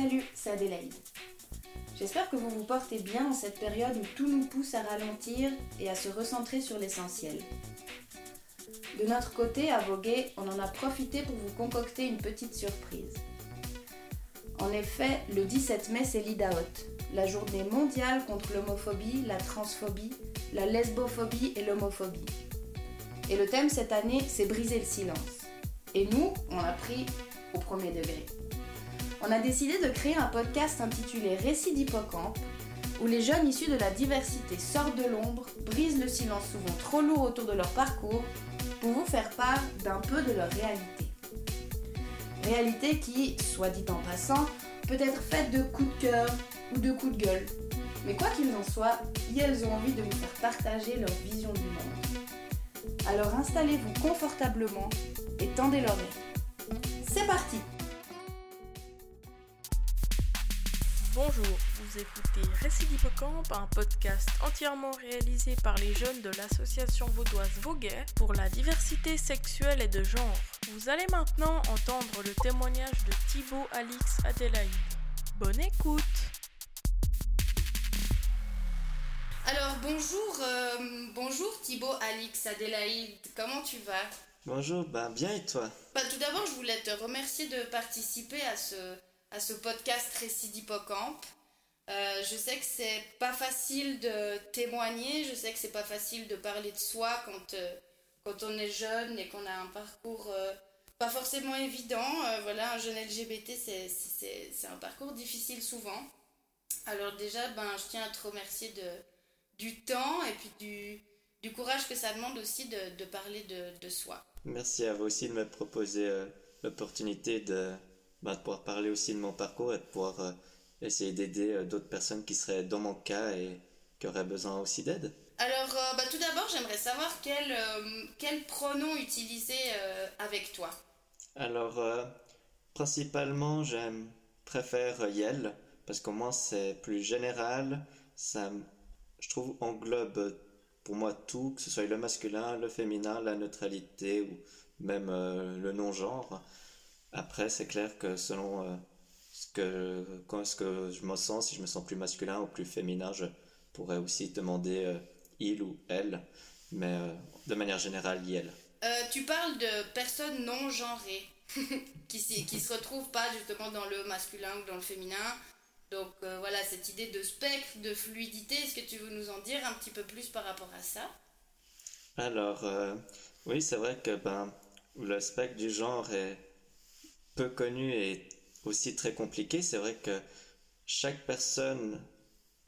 Salut, c'est Adélaïde. J'espère que vous vous portez bien en cette période où tout nous pousse à ralentir et à se recentrer sur l'essentiel. De notre côté, à Voguer, on en a profité pour vous concocter une petite surprise. En effet, le 17 mai, c'est l'Idaot, la journée mondiale contre l'homophobie, la transphobie, la lesbophobie et l'homophobie. Et le thème cette année, c'est briser le silence. Et nous, on a pris au premier degré on a décidé de créer un podcast intitulé Récits d'hippocampe, où les jeunes issus de la diversité sortent de l'ombre, brisent le silence souvent trop lourd autour de leur parcours, pour vous faire part d'un peu de leur réalité. Réalité qui, soit dit en passant, peut être faite de coups de cœur ou de coups de gueule. Mais quoi qu'il en soit, elles ont envie de vous faire partager leur vision du monde. Alors installez-vous confortablement et tendez l'oreille. C'est parti Bonjour, vous écoutez Récit d'Hippocampe, un podcast entièrement réalisé par les jeunes de l'association vaudoise Voguet pour la diversité sexuelle et de genre. Vous allez maintenant entendre le témoignage de Thibaut Alix Adélaïde. Bonne écoute Alors bonjour, euh, bonjour Thibaut Alix Adélaïde, comment tu vas? Bonjour, ben bien et toi? Bah, Tout d'abord, je voulais te remercier de participer à ce à ce podcast Récit d'Hippocampe. Euh, je sais que c'est pas facile de témoigner, je sais que c'est pas facile de parler de soi quand, euh, quand on est jeune et qu'on a un parcours euh, pas forcément évident. voilà, un jeune LGBT, c'est un parcours difficile souvent. Alors déjà, ben, je tiens à te remercier du temps et puis du, du courage que ça demande aussi de, de parler de, de, soi. Merci à vous aussi de me proposer l'opportunité de bah, de pouvoir parler aussi de mon parcours et de pouvoir euh, essayer d'aider euh, d'autres personnes qui seraient dans mon cas et qui auraient besoin aussi d'aide. Alors, euh, bah, tout d'abord, j'aimerais savoir quel, quel pronom utiliser avec toi. Alors, principalement, j'aime préfère Yel parce qu'au moins c'est plus général. Ça, je trouve, englobe pour moi tout, que ce soit le masculin, le féminin, la neutralité ou même le non-genre. Après, c'est clair que selon euh, ce, que, quand est-ce que je me sens, si je me sens plus masculin ou plus féminin, je pourrais aussi demander euh, il ou elle, mais euh, de manière générale, il. tu parles de personnes non genrées qui, qui se retrouvent pas justement dans le masculin ou dans le féminin. Donc voilà, cette idée de spectre, de fluidité, est-ce que tu veux nous en dire un petit peu plus par rapport à ça? Alors, oui, c'est vrai que ben, le spectre du genre est peu connu et aussi très compliqué. C'est vrai que chaque personne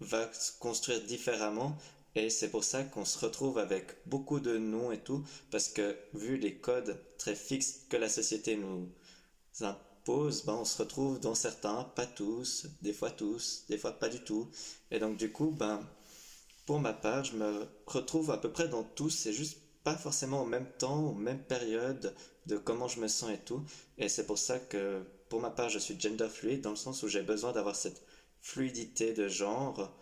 va se construire différemment et c'est pour ça qu'on se retrouve avec beaucoup de noms et tout parce que vu les codes très fixes que la société nous impose, ben on se retrouve dans certains, pas tous, des fois tous, des fois pas du tout. Et donc du coup, ben pour ma part, je me retrouve à peu près dans tous, c'est juste pas forcément au même temps, aux mêmes périodes de comment je me sens et tout. Et c'est pour ça que, pour ma part, je suis gender fluide dans le sens où j'ai besoin d'avoir cette fluidité de genre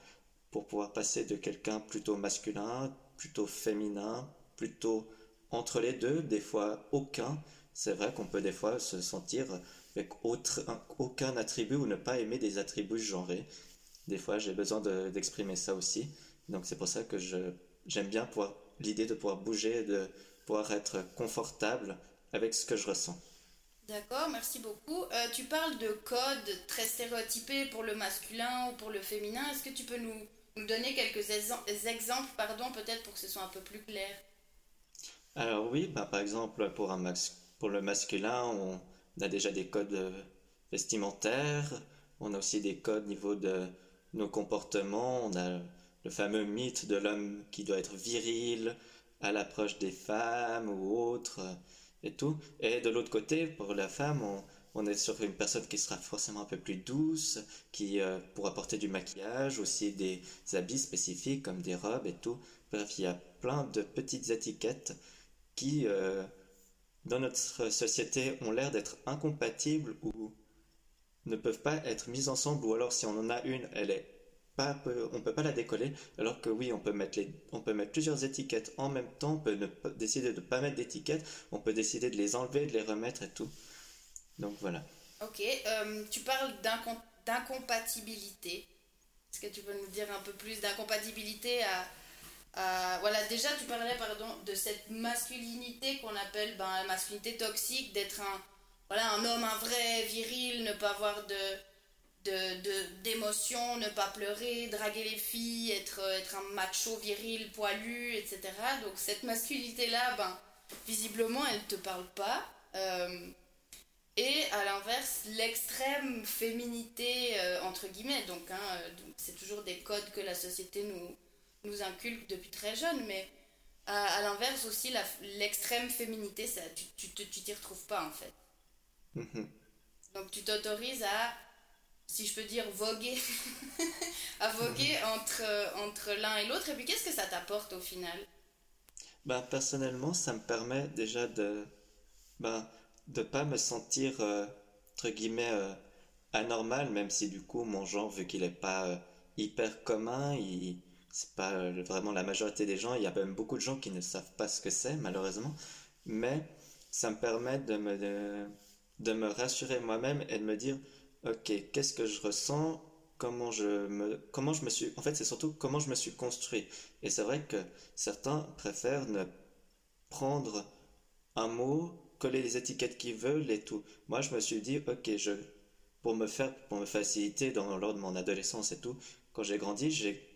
pour pouvoir passer de quelqu'un plutôt masculin, plutôt féminin, plutôt entre les deux, des fois aucun. C'est vrai qu'on peut des fois se sentir avec aucun attribut ou ne pas aimer des attributs genrés. Des fois, j'ai besoin d'exprimer ça aussi. Donc c'est pour ça que j'aime bien pouvoir l'idée de pouvoir bouger, de pouvoir être confortable avec ce que je ressens. D'accord, merci beaucoup. Euh, tu parles de codes très stéréotypés pour le masculin ou pour le féminin. Est-ce que tu peux nous, nous donner quelques exemples, pardon, peut-être pour que ce soit un peu plus clair? Alors oui, bah, par exemple, pour, un pour le masculin, on a déjà des codes euh, vestimentaires, on a aussi des codes au niveau de nos comportements, on a le fameux mythe de l'homme qui doit être viril à l'approche des femmes ou autres et tout. Et de l'autre côté, pour la femme, on, est sur une personne qui sera forcément un peu plus douce, qui euh, pourra porter du maquillage, aussi des habits spécifiques comme des robes et tout. Bref, il y a plein de petites étiquettes qui, euh, dans notre société, ont l'air d'être incompatibles ou ne peuvent pas être mises ensemble, ou alors si on en a une, elle est pas, on peut pas la décoller, alors que oui, on peut mettre les, on peut mettre plusieurs étiquettes en même temps, on peut décider de pas mettre d'étiquettes, on peut décider de les enlever, de les remettre et tout. Donc voilà. Ok, euh, tu parles d'incompatibilité. Est-ce que tu peux nous dire un peu plus d'incompatibilité à, Voilà, déjà tu parlais pardon, de cette masculinité qu'on appelle ben, la masculinité toxique, d'être un, voilà, un homme, un vrai viril, ne pas avoir de d'émotions, de, ne pas pleurer, draguer les filles, être, être un macho viril, poilu, etc. Donc cette masculinité-là, ben, visiblement, elle ne te parle pas. Euh, et à l'inverse, l'extrême féminité, euh, entre guillemets, donc hein, c'est toujours des codes que la société nous, nous inculque depuis très jeune, mais à, l'inverse aussi, l'extrême féminité, ça, tu t'y retrouves pas en fait. Mm-hmm. Donc tu t'autorises à si je peux dire, voguer, à voguer entre, entre l'un et l'autre. Et puis, qu'est-ce que ça t'apporte au final? Ben, Personnellement, ça me permet déjà de ben, de pas me sentir, euh, entre guillemets, euh, anormal, même si du coup, mon genre, vu qu'il n'est pas euh, hyper commun, il, c'est pas vraiment la majorité des gens, il y a même beaucoup de gens qui ne savent pas ce que c'est, malheureusement. Mais ça me permet de me, de me rassurer moi-même et de me dire ok, qu'est-ce que je ressens, comment je me, comment je me suis, en fait, c'est surtout comment je me suis construit. Et c'est vrai que certains préfèrent ne prendre un mot, coller les étiquettes qu'ils veulent et tout. Moi, je me suis dit, ok, je, pour me faire, pour me faciliter dans lors de mon adolescence et tout, quand j'ai grandi, j'ai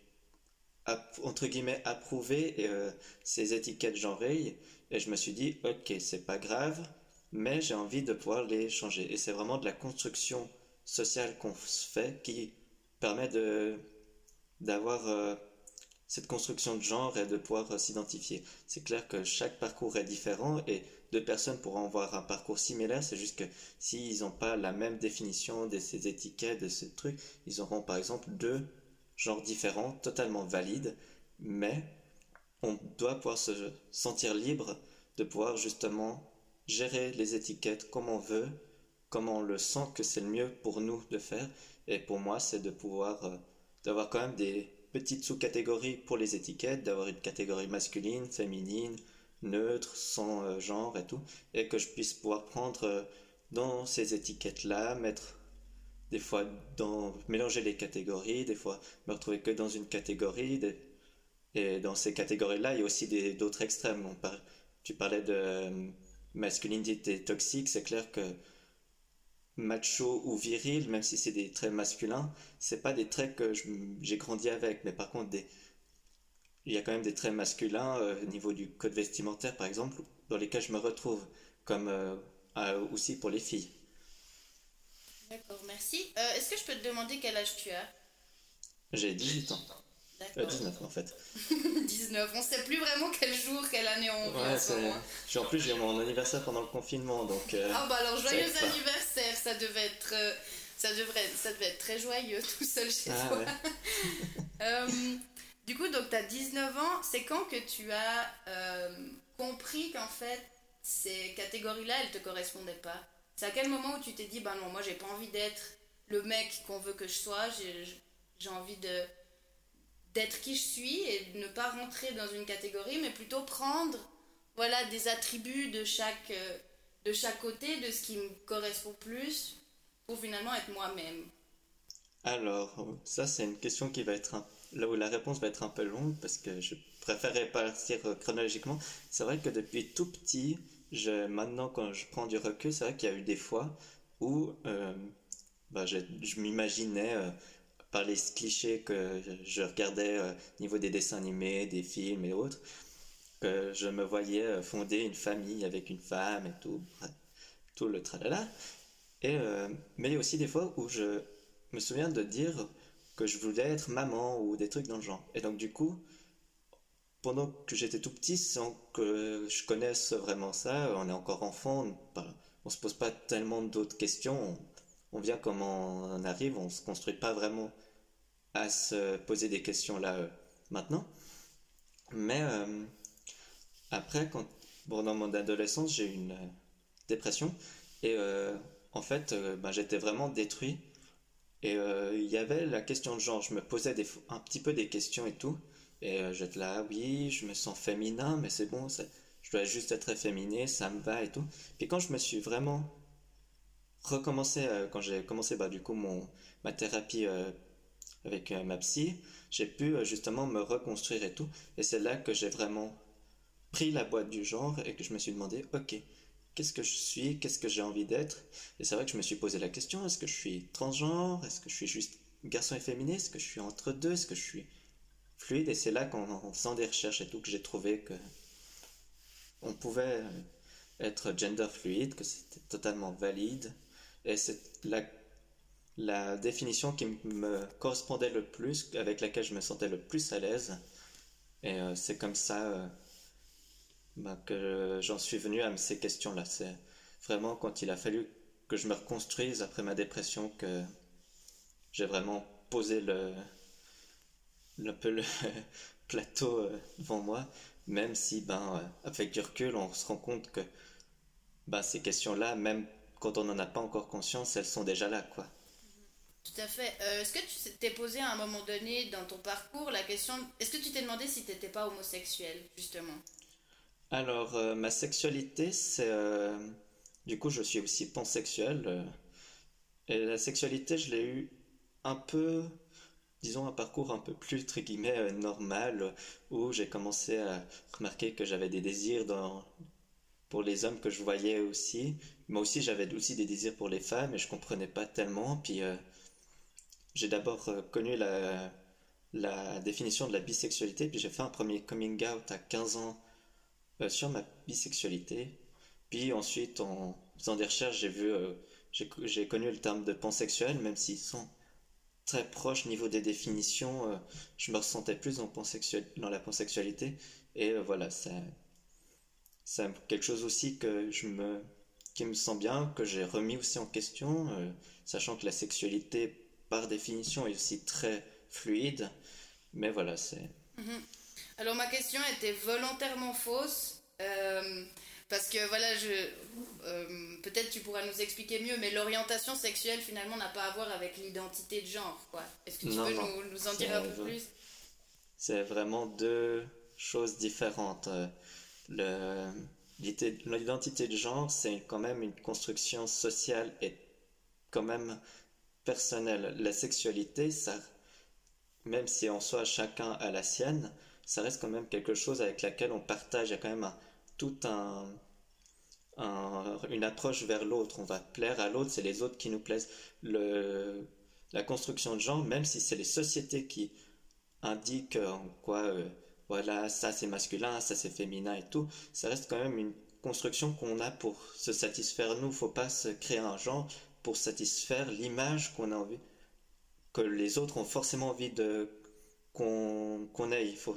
entre guillemets approuvé euh, ces étiquettes genrées et je me suis dit, ok, c'est pas grave, mais j'ai envie de pouvoir les changer. Et c'est vraiment de la construction social qu'on fait qui permet de d'avoir euh, cette construction de genre et de pouvoir euh, s'identifier. C'est clair que chaque parcours est différent et deux personnes pourront avoir un parcours similaire, c'est juste que s'ils n'ont pas la même définition de ces étiquettes, de ces trucs, ils auront par exemple deux genres différents, totalement valides, mais on doit pouvoir se sentir libre de pouvoir justement gérer les étiquettes comme on veut comment on le sent que c'est le mieux pour nous de faire. Et pour moi, c'est de pouvoir, euh, d'avoir quand même des petites sous-catégories pour les étiquettes, d'avoir une catégorie masculine, féminine, neutre, sans euh, genre et tout, et que je puisse pouvoir prendre euh, dans ces étiquettes-là, mettre des fois dans mélanger les catégories, des fois me retrouver que dans une catégorie, et dans ces catégories-là, il y a aussi d'autres extrêmes. Tu parlais de masculinité toxique, c'est clair que macho ou viril, même si c'est des traits masculins, c'est pas des traits que j'ai grandi avec. Mais par contre, des, il y a quand même des traits masculins euh, au niveau du code vestimentaire, par exemple, dans lesquels je me retrouve, comme euh, aussi pour les filles. D'accord, merci. Euh, est-ce que je peux te demander quel âge tu as? J'ai 18 ans. 19 euh, en fait. 19, on sait plus vraiment quel jour, quelle année on vit. Ouais, en plus, j'ai mon anniversaire pendant le confinement donc. Euh, ah bah alors, joyeux anniversaire, ça devait être. Euh, ça, devrait, ça devait être très joyeux tout seul chez ah, toi. du coup, donc tu as 19 ans, c'est quand que tu as compris qu'en fait ces catégories-là, elles te correspondaient pas? C'est à quel moment où tu t'es dit, bah non, moi j'ai pas envie d'être le mec qu'on veut que je sois, j'ai envie de d'être qui je suis et de ne pas rentrer dans une catégorie, mais plutôt prendre voilà, des attributs de chaque, euh, de chaque côté, de ce qui me correspond plus, pour finalement être moi-même. Alors, ça c'est une question qui va être là où la réponse va être un peu longue parce que je préférerais partir chronologiquement. C'est vrai que depuis tout petit, je, maintenant quand je prends du recul, c'est vrai qu'il y a eu des fois où euh, bah, je, m'imaginais euh, par les clichés que je regardais au euh, niveau des dessins animés, des films et autres, que je me voyais euh, fonder une famille avec une femme et tout, tout le tralala. Et, euh, mais il y a aussi des fois où je me souviens de dire que je voulais être maman ou des trucs dans le genre. Et donc du coup, pendant que j'étais tout petit, sans que je connaisse vraiment ça, on est encore enfant, on, on se pose pas tellement d'autres questions, on, vient comme on arrive, on se construit pas vraiment à se poser des questions là euh, maintenant. Mais euh, après, quand, bon, dans mon adolescence, j'ai eu une euh, dépression et en fait, ben, j'étais vraiment détruit. Et il y avait la question de genre, je me posais un petit peu des questions et tout. Et j'étais là, oui, je me sens féminin, mais c'est bon, je dois juste être efféminé, ça me va et tout. Puis quand je me suis vraiment recommencé, quand j'ai commencé bah, du coup mon, ma thérapie avec ma psy, j'ai pu justement me reconstruire et tout. Et c'est là que j'ai vraiment pris la boîte du genre et que je me suis demandé, ok, qu'est-ce que je suis, qu'est-ce que j'ai envie d'être? Et c'est vrai que je me suis posé la question, est-ce que je suis transgenre, est-ce que je suis juste garçon et féminin, est-ce que je suis entre deux, est-ce que je suis fluide? Et c'est là qu'en faisant des recherches et tout, que j'ai trouvé que on pouvait être gender fluide, que c'était totalement valide. Et c'est la, la définition qui me correspondait le plus, avec laquelle je me sentais le plus à l'aise. Et euh, c'est comme ça euh, bah, que j'en suis venu à ces questions-là. C'est vraiment quand il a fallu que je me reconstruise après ma dépression que j'ai vraiment posé le, un peu le plateau euh, devant moi, même si, ben, avec du recul, on se rend compte que ben, ces questions-là, même quand on n'en a pas encore conscience, elles sont déjà là, quoi. Tout à fait. Euh, est-ce que tu t'es posé à un moment donné dans ton parcours la question, est-ce que tu t'es demandé si tu n'étais pas homosexuel, justement? Alors, euh, ma sexualité, c'est... Euh, du coup, je suis aussi pansexuel. Et la sexualité, je l'ai eu un peu, disons, un parcours un peu plus, entre guillemets, normal, où j'ai commencé à remarquer que j'avais des désirs dans, pour les hommes que je voyais aussi. Moi aussi, j'avais aussi des désirs pour les femmes, et je comprenais pas tellement. Puis, j'ai d'abord connu la, définition de la bisexualité, puis j'ai fait un premier coming out à 15 ans euh, sur ma bisexualité. Puis ensuite, en faisant des recherches, j'ai vu, euh, j'ai connu le terme de pansexuel, même s'ils sont très proches niveau des définitions, euh, je me ressentais plus dans, dans la pansexualité. Et voilà, c'est quelque chose aussi que je me, qui me sent bien, que j'ai remis aussi en question, sachant que la sexualité, par définition, est aussi très fluide. Mais voilà, c'est. Mm-hmm. Alors ma question était volontairement fausse. Euh, parce que voilà, je euh, peut-être tu pourras nous expliquer mieux, mais l'orientation sexuelle finalement n'a pas à voir avec l'identité de genre, quoi. Est-ce que tu peux nous, en dire un peu plus? C'est vraiment deux choses différentes. L'identité de genre, c'est quand même une construction sociale et quand même personnelle. La sexualité, ça, même si en soi chacun a la sienne, ça reste quand même quelque chose avec laquelle on partage. Il y a quand même tout un, une approche vers l'autre. On va plaire à l'autre, c'est les autres qui nous plaisent. Le, la construction de genre, même si c'est les sociétés qui indiquent en quoi, euh, voilà, ça c'est masculin, ça c'est féminin et tout, ça reste quand même une construction qu'on a pour se satisfaire nous. Faut pas se créer un genre pour satisfaire l'image qu'on a envie, que les autres ont forcément envie de qu'on ait. Il faut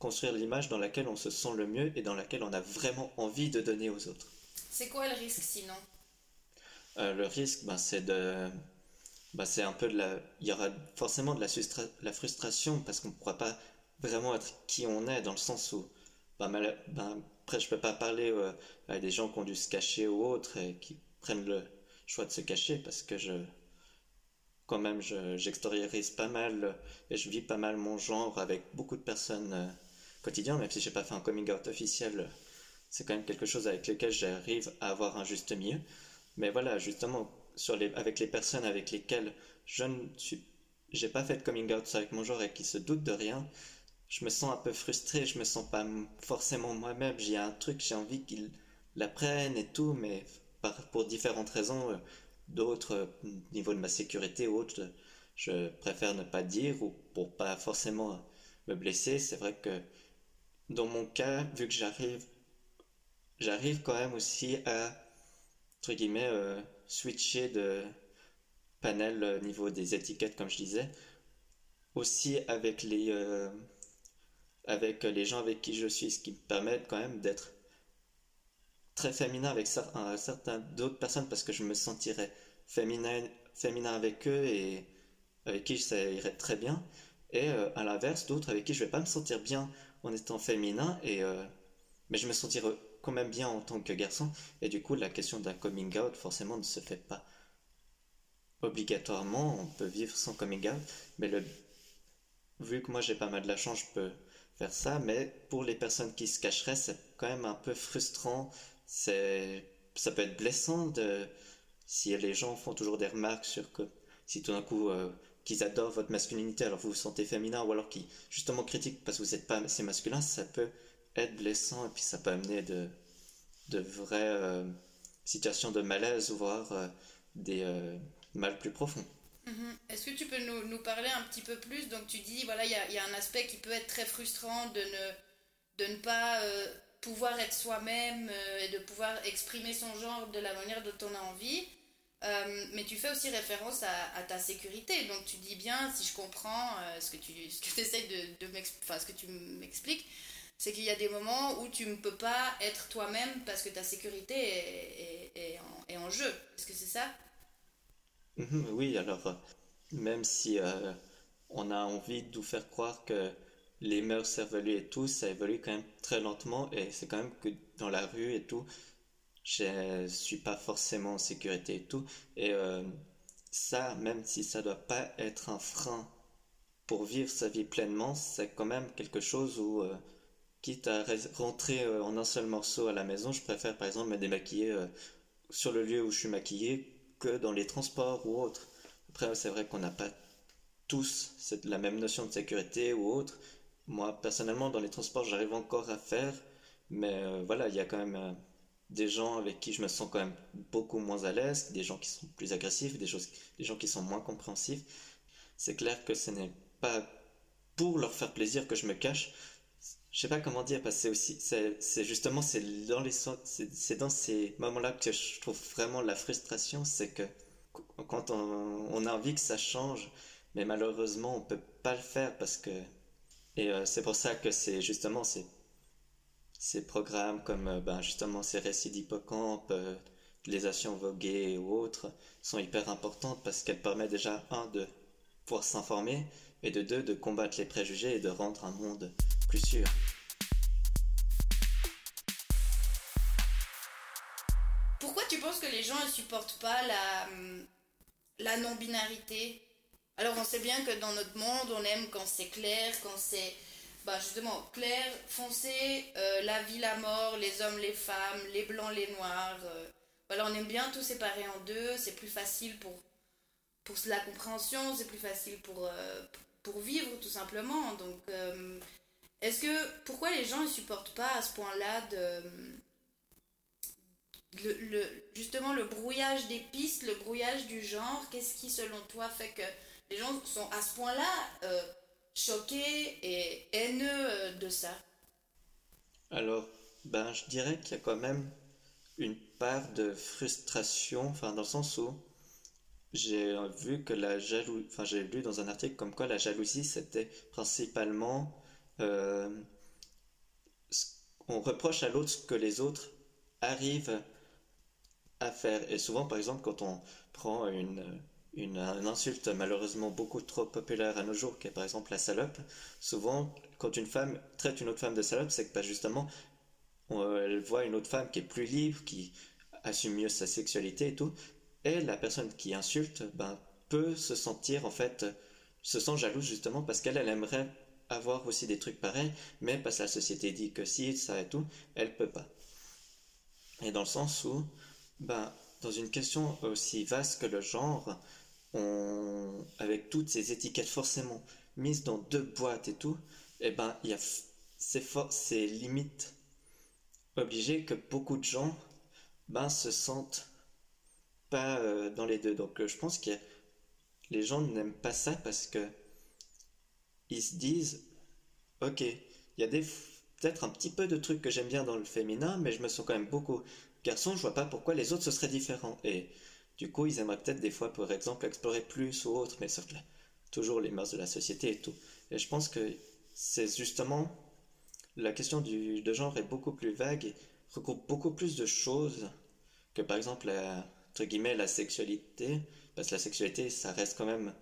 construire l'image dans laquelle on se sent le mieux et dans laquelle on a vraiment envie de donner aux autres. C'est quoi le risque sinon? Euh, Le risque, ben, c'est de. Ben, c'est un peu de la. Il y aura forcément de la, la frustration parce qu'on ne pourra pas vraiment être qui on est dans le sens où. Ben, ben, après, je peux pas parler euh, à des gens qui ont dû se cacher ou autres et qui prennent le choix de se cacher parce que je quand même, j'extériorise pas mal et je vis pas mal mon genre avec beaucoup de personnes euh, quotidien, même si j'ai pas fait un coming out officiel, c'est quand même quelque chose avec lequel j'arrive à avoir un juste milieu. Mais voilà, justement, sur les, avec les personnes avec lesquelles je ne suis, j'ai pas fait de coming out avec mon genre et qui se doutent de rien, je me sens un peu frustré, je me sens pas forcément moi-même, j'ai un truc, j'ai envie qu'ils l'apprennent et tout, mais pour différentes raisons, euh, d'autres, euh, niveau de ma sécurité ou autre, je préfère ne pas dire ou pour pas forcément me blesser. C'est vrai que dans mon cas, vu que j'arrive, j'arrive quand même aussi à, entre guillemets, euh, switcher de panel au niveau des étiquettes, comme je disais, aussi avec les, euh, avec les gens avec qui je suis, ce qui me permet quand même d'être très féminin avec certains d'autres personnes parce que je me sentirais féminin, féminin avec eux et avec qui ça irait très bien. Et euh, à l'inverse, d'autres avec qui je vais pas me sentir bien en étant féminin, et, euh, mais je me sentirais quand même bien en tant que garçon. Et du coup, la question d'un coming out, forcément, ne se fait pas obligatoirement. On peut vivre sans coming out, mais vu que moi j'ai pas mal de la chance, je peux faire ça. Mais pour les personnes qui se cacheraient, c'est quand même un peu frustrant. C'est, ça peut être blessant de si les gens font toujours des remarques sur que si tout d'un coup qu'ils adorent votre masculinité alors vous vous sentez féminin ou alors qu'ils justement critiquent parce que vous n'êtes pas assez masculin, ça peut être blessant et puis ça peut amener de, de vraies situations de malaise, voire des mal plus profonds. Mhm. Est-ce que tu peux nous, nous, parler un petit peu plus? Donc tu dis, voilà, il y, a, un aspect qui peut être très frustrant de ne, de ne pas euh, pouvoir être soi-même euh, et de pouvoir exprimer son genre de la manière dont on a envie. Euh, mais tu fais aussi référence à, à, ta sécurité. Donc tu dis bien, si je comprends ce que tu ce que essaies de, de enfin, ce que tu m'expliques, c'est qu'il y a des moments où tu ne peux pas être toi-même parce que ta sécurité est, est, en, est en jeu. Est-ce que c'est ça? Mhm, oui, alors euh, même si euh, on a envie de vous faire croire que les mœurs évoluent et tout, ça évolue quand même très lentement et c'est quand même que dans la rue et tout, je suis pas forcément en sécurité et tout. Et euh, ça, même si ça doit pas être un frein pour vivre sa vie pleinement, c'est quand même quelque chose où, quitte à rentrer en un seul morceau à la maison, je préfère par exemple me démaquiller sur le lieu où je suis maquillé que dans les transports ou autres. Après, c'est vrai qu'on n'a pas tous la même notion de sécurité ou autre. Moi, personnellement, dans les transports, j'arrive encore à faire, mais euh, voilà, il y a quand même euh, des gens avec qui je me sens quand même beaucoup moins à l'aise, des gens qui sont plus agressifs, des, choses, des gens qui sont moins compréhensifs. C'est clair que ce n'est pas pour leur faire plaisir que je me cache. Je sais pas comment dire, parce que c'est aussi, c'est justement, c'est dans les, c'est dans ces moments-là que je trouve vraiment la frustration, c'est que quand on, on, a envie que ça change, mais malheureusement on peut pas le faire parce que, et euh, c'est pour ça que c'est justement ces, programmes comme euh, ben justement ces récits d'hippocampe, euh, les actions voguées ou autres sont hyper importantes parce qu'elles permettent déjà un de pouvoir s'informer et de deux de combattre les préjugés et de rendre un monde plus sûr. Pourquoi tu penses que les gens ne supportent pas la, hum, la non-binarité? Alors on sait bien que dans notre monde, on aime quand c'est clair, quand c'est bah justement clair, foncé, euh, la vie, la mort, les hommes, les femmes, les blancs, les noirs. Euh. voilà, on aime bien tout séparer en deux, c'est plus facile pour, la compréhension, c'est plus facile pour, euh, vivre tout simplement. Donc est-ce que pourquoi les gens ne supportent pas à ce point-là de justement le brouillage des pistes, le brouillage du genre? Qu'est-ce qui selon toi fait que les gens sont à ce point-là euh, choqués et haineux euh, de ça Alors, ben je dirais qu'il y a quand même une part de frustration, enfin dans le sens où j'ai vu que la jalousie, enfin j'ai lu dans un article comme quoi la jalousie c'était principalement euh, on reproche à l'autre ce que les autres arrivent à faire. Et souvent, par exemple, quand on prend une, une, insulte malheureusement beaucoup trop populaire à nos jours, qui est par exemple la salope, souvent, quand une femme traite une autre femme de salope, c'est que pas justement, elle voit une autre femme qui est plus libre, qui assume mieux sa sexualité et tout, et la personne qui insulte ben, peut se sentir en fait, se sent jalouse justement parce qu'elle elle aimerait avoir aussi des trucs pareils, mais parce que la société dit que si, ça et tout, elle peut pas. Et dans le sens où, ben, dans une question aussi vaste que le genre, avec toutes ces étiquettes forcément mises dans deux boîtes et tout, et eh ben, il y a ces, limites obligées que beaucoup de gens ben, se sentent pas euh, dans les deux. Donc euh, je pense que les gens n'aiment pas ça parce que ils se disent, ok, il y a des peut-être un petit peu de trucs que j'aime bien dans le féminin, mais je me sens quand même beaucoup garçon, je vois pas pourquoi les autres ce seraient différents. Et du coup, ils aimeraient peut-être des fois, par exemple, explorer plus ou autre, mais sauf que toujours les mœurs de la société et tout. Et je pense que c'est justement la question du, de genre est beaucoup plus vague et regroupe beaucoup plus de choses que par exemple la, entre guillemets la sexualité parce que la sexualité ça reste quand même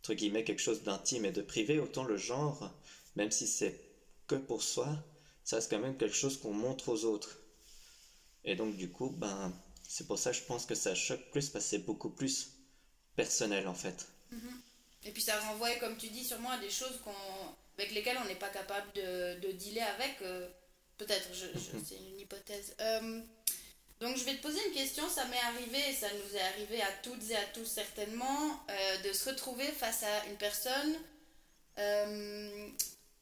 entre guillemets quelque chose d'intime et de privé, autant le genre, même si c'est que pour soi, ça reste quand même quelque chose qu'on montre aux autres. Et donc du coup, ben, c'est pour ça que je pense que ça choque plus parce que c'est beaucoup plus personnel en fait. Mm-hmm. Et puis ça renvoie, comme tu dis, sûrement à des choses avec lesquelles on n'est pas capable de, de dealer avec. Euh, peut-être, je, mm-hmm. c'est une hypothèse. Euh, Donc je vais te poser une question, ça m'est arrivé, et ça nous est arrivé à toutes et à tous certainement, euh, de se retrouver face à une personne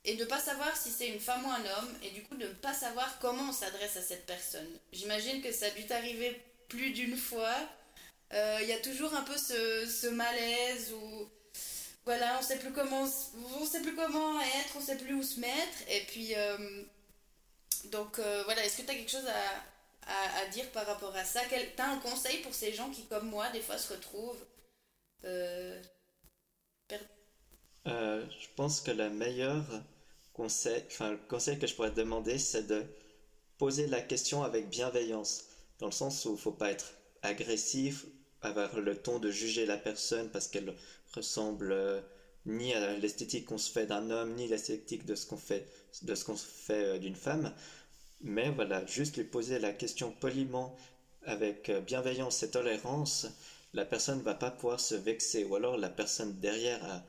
et de ne pas savoir si c'est une femme ou un homme, et du coup de ne pas savoir comment on s'adresse à cette personne. J'imagine que ça a dû t'arriver plus d'une fois. Euh, il y a toujours un peu ce, malaise où voilà, on sait plus comment on sait plus comment être, on sait plus où se mettre, et puis donc voilà, est-ce que tu as quelque chose à dire par rapport à ça? T'as un conseil pour ces gens qui, comme moi, des fois se retrouvent euh, euh, Je pense que le meilleur conseil, enfin, le conseil que je pourrais te demander, c'est de poser la question avec bienveillance, dans le sens où faut pas être agressif, avoir le ton de juger la personne parce qu'elle ressemble euh, ni à l'esthétique qu'on se fait d'un homme, ni l'esthétique de ce qu'on fait, de ce qu'on fait d'une femme. Mais voilà, juste lui poser la question poliment, avec euh, bienveillance et tolérance, la personne ne va pas pouvoir se vexer. Ou alors la personne derrière a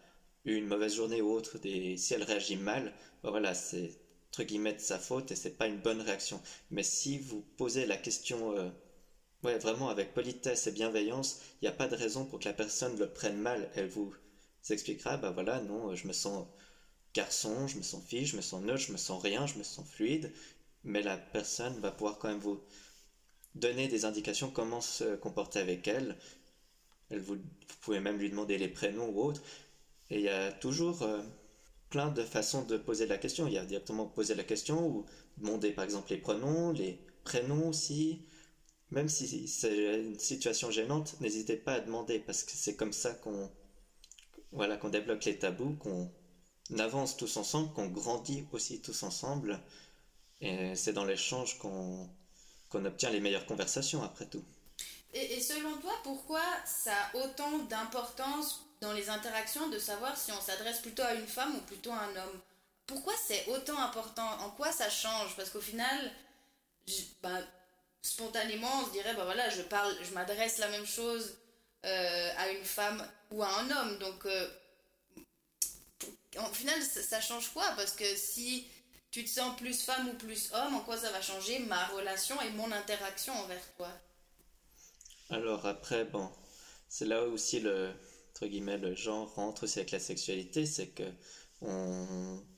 eu une mauvaise journée ou autre, et si elle réagit mal, ben voilà, c'est entre guillemets de sa faute et c'est pas une bonne réaction. Mais si vous posez la question euh, ouais, vraiment avec politesse et bienveillance, il n'y a pas de raison pour que la personne le prenne mal. Elle vous expliquera, bah voilà, non, je me sens garçon, je me sens fille, je me sens neutre, je me sens rien, je me sens fluide mais la personne va pouvoir quand même vous donner des indications comment se comporter avec elle. elle vous, pouvez même lui demander les prénoms ou autres. Et il y a toujours euh, de façons de poser la question. Il y a directement poser la question ou demander par exemple les pronoms, les prénoms aussi. Même si c'est une situation gênante, n'hésitez pas à demander parce que c'est comme ça qu'on voilà, qu'on débloque les tabous, qu'on avance tous ensemble, qu'on grandit aussi tous ensemble. Et c'est dans l'échange qu'on obtient les meilleures conversations, après tout. Et, selon toi, pourquoi ça a autant d'importance dans les interactions de savoir si on s'adresse plutôt à une femme ou plutôt à un homme. Pourquoi c'est autant important? En quoi ça change? Parce qu'au final, bah, spontanément, on se dirait, bah voilà, je parle, je m'adresse la même chose euh, à une femme ou à un homme. Donc, euh, au final, ça, ça change quoi? Parce que si tu te sens plus femme ou plus homme, en quoi ça va changer ma relation et mon interaction envers toi? Alors après, bon, c'est là aussi le, entre guillemets, le genre rentre aussi avec la sexualité, c'est que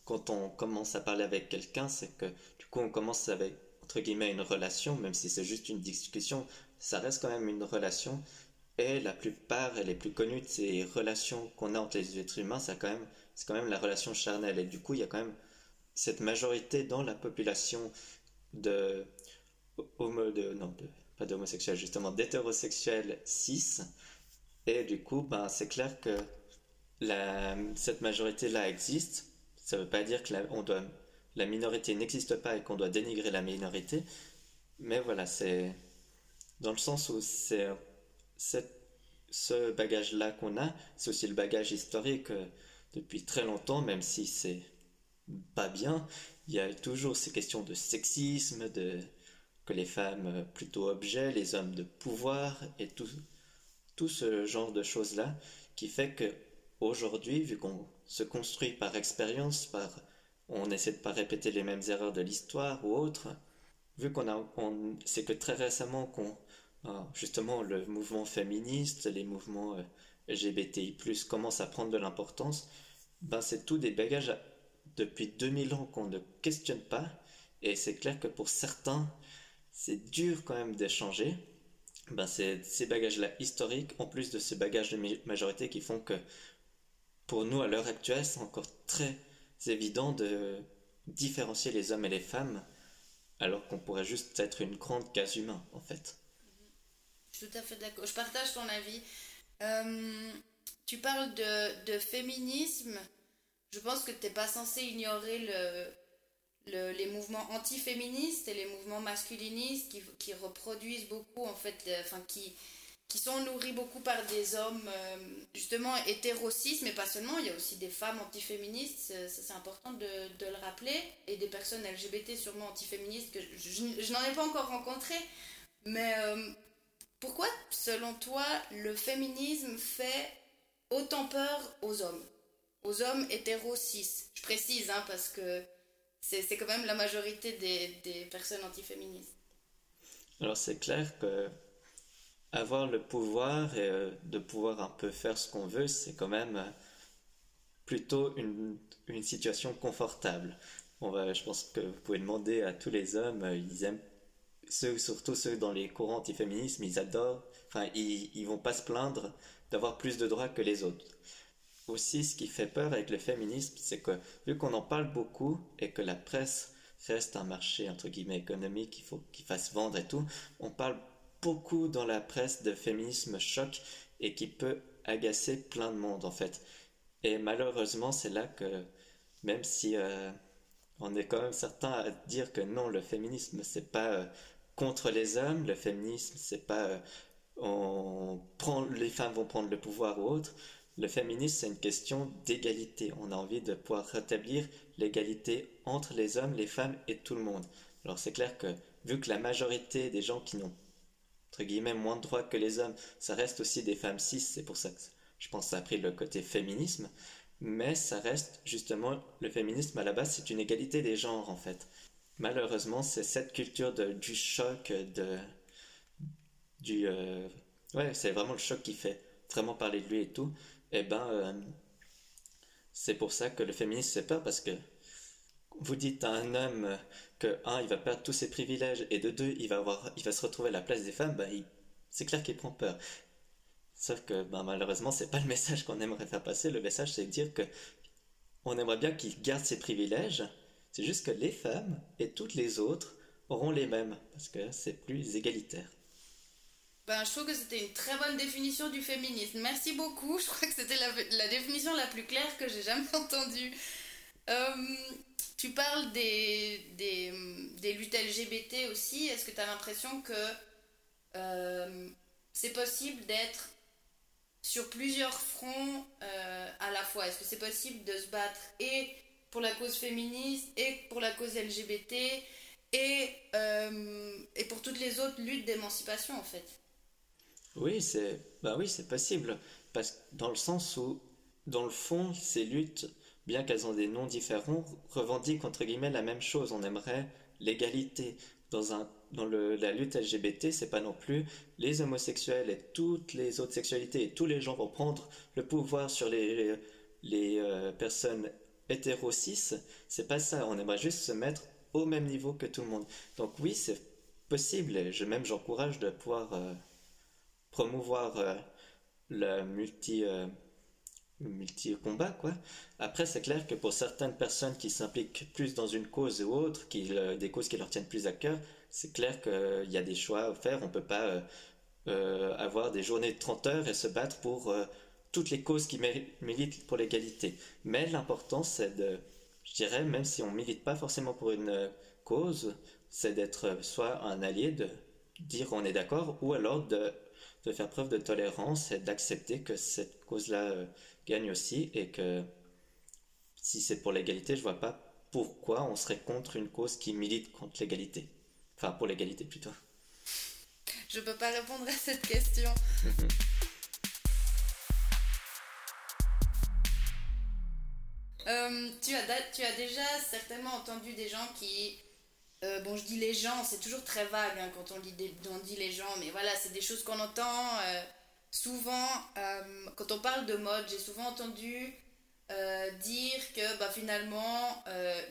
quand on commence à parler avec quelqu'un, c'est que du coup on commence avec, entre guillemets, une relation, même si c'est juste une discussion, ça reste quand même une relation. Et la plupart et les plus connues de ces relations qu'on a entre les êtres humains, c'est quand même, c'est quand même la relation charnelle. Et du coup, il y a quand même cette majorité dans la population de homo de non pas d'homosexuels justement d'hétérosexuels cis et du coup ben c'est clair que cette majorité là existe. Ça veut pas dire que la, on doit la minorité n'existe pas et qu'on doit dénigrer la minorité. Mais voilà c'est dans le sens où c'est ce bagage là qu'on a. C'est aussi le bagage historique euh, depuis très longtemps même si c'est pas bien, il y a toujours ces questions de sexisme, de que les femmes plutôt objets, les hommes de pouvoir et tout, tout ce genre de choses-là qui fait que aujourd'hui, vu qu'on se construit par expérience, par on essaie de pas répéter les mêmes erreurs de l'histoire ou autre, vu qu'on a c'est que très récemment qu'on justement le mouvement féministe, les mouvements euh, LGBTI+ commencent à prendre de l'importance, ben c'est tout des bagages depuis 2000 ans qu'on ne questionne pas. Et c'est clair que pour certains, c'est dur quand même d'échanger. Ben, c'est ces bagages-là historiques, en plus de ces bagages de majorité qui font que pour nous, à l'heure actuelle, c'est encore très évident de différencier les hommes et les femmes, alors qu'on pourrait juste être une grande case humain, en fait. Tout à fait d'accord. Je partage ton avis. Euh, tu parles de, de féminisme je pense que tu n'es pas censé ignorer le, les mouvements antiféministes et les mouvements masculinistes qui, qui reproduisent beaucoup, en fait, enfin, qui, qui sont nourris beaucoup par des hommes euh, justement hétérocis, mais pas seulement, il y a aussi des femmes antiféministes, c'est important de, de, le rappeler, et des personnes LGBT sûrement antiféministes que je, n'en ai pas encore rencontré. Mais euh, pourquoi, selon toi, le féminisme fait autant peur aux hommes? Aux hommes hétéros cis. Je précise, hein, parce que c'est quand même la majorité des, personnes antiféministes. Alors c'est clair que avoir le pouvoir et euh, de pouvoir un peu faire ce qu'on veut, c'est quand même euh, plutôt une, situation confortable. On va, je pense que vous pouvez demander à tous les hommes, euh, ils aiment ceux, surtout ceux dans les courants antiféminisme, ils adorent, enfin, ils, ils vont pas se plaindre d'avoir plus de droits que les autres. Aussi, ce qui fait peur avec le féminisme, c'est que vu qu'on en parle beaucoup et que la presse reste un marché entre guillemets économique, il faut qu'il fasse vendre et tout, on parle beaucoup dans la presse de féminisme choc et qui peut agacer plein de monde en fait. Et malheureusement, c'est là que même si euh, on est quand même certain à dire que non, le féminisme c'est pas euh, contre les hommes, le féminisme c'est pas euh, on prend les femmes vont prendre le pouvoir ou autre. Le féminisme c'est une question d'égalité. On a envie de pouvoir rétablir l'égalité entre les hommes, les femmes et tout le monde. Alors c'est clair que vu que la majorité des gens qui n'ont entre guillemets moins de droits que les hommes, ça reste aussi des femmes cis, c'est pour ça que je pense que ça a pris le côté féminisme, mais ça reste justement le féminisme à la base, c'est une égalité des genres en fait. Malheureusement, c'est cette culture de, du choc, de du euh, ouais, c'est vraiment le choc qui fait vraiment parler de lui et tout. Eh ben, euh, c'est pour ça que le féminisme fait peur parce que vous dites à un homme que un, il va perdre tous ses privilèges et de deux, il va avoir, il va se retrouver à la place des femmes, ben, c'est clair qu'il prend peur. Sauf que ben, malheureusement, c'est pas le message qu'on aimerait faire passer. Le message, c'est de dire que on aimerait bien qu'il garde ses privilèges. C'est juste que les femmes et toutes les autres auront les mêmes parce que c'est plus égalitaire. Ben, je trouve que c'était une très bonne définition du féminisme. Merci beaucoup. Je crois que c'était la, définition la plus claire que j'ai jamais entendue. Euh, tu parles des, des, des, luttes LGBT aussi. Est-ce que tu as l'impression que euh, c'est possible d'être sur plusieurs fronts euh, à la fois? Est-ce que c'est possible de se battre et pour la cause féministe et pour la cause LGBT et, et pour toutes les autres luttes d'émancipation en fait? Oui, c'est bah oui, possible parce dans le sens où dans le fond, ces luttes, bien qu'elles ont des noms différents, revendiquent entre guillemets la même chose. On aimerait l'égalité. Dans un dans le, la lutte LGBT, c'est pas non plus les homosexuels et toutes les autres sexualités et tous les gens vont prendre le pouvoir sur les les euh, personnes hétéro cis. C'est pas ça. On aimerait juste se mettre au même niveau que tout le monde. Donc oui, c'est possible. Et je même j'encourage de pouvoir euh, promouvoir euh, le multi euh, multi combat quoi. Après c'est clair que pour certaines personnes qui s'impliquent plus dans une cause ou autre, qui euh, des causes qui leur tiennent plus à cœur, c'est clair qu'il y a des choix à faire. On peut pas avoir des journées de 30 heures et se battre pour toutes les causes qui militent pour l'égalité. Mais l'important c'est de je dirais même si on milite pas forcément pour une cause, c'est d'être soit un allié de dire on est d'accord ou alors de de faire preuve de tolérance et d'accepter que cette cause-là euh, gagne aussi et que si c'est pour l'égalité, je vois pas pourquoi on serait contre une cause qui milite contre l'égalité. Enfin, pour l'égalité plutôt. Je peux pas répondre à cette question. Euh, tu, as, tu as déjà certainement entendu des gens qui euh, bon, je dis les gens, c'est toujours très vague hein, quand on dit, on dit les gens, mais voilà, c'est des choses qu'on entend euh, souvent. Euh, quand on parle de mode, j'ai souvent entendu dire que bah, finalement,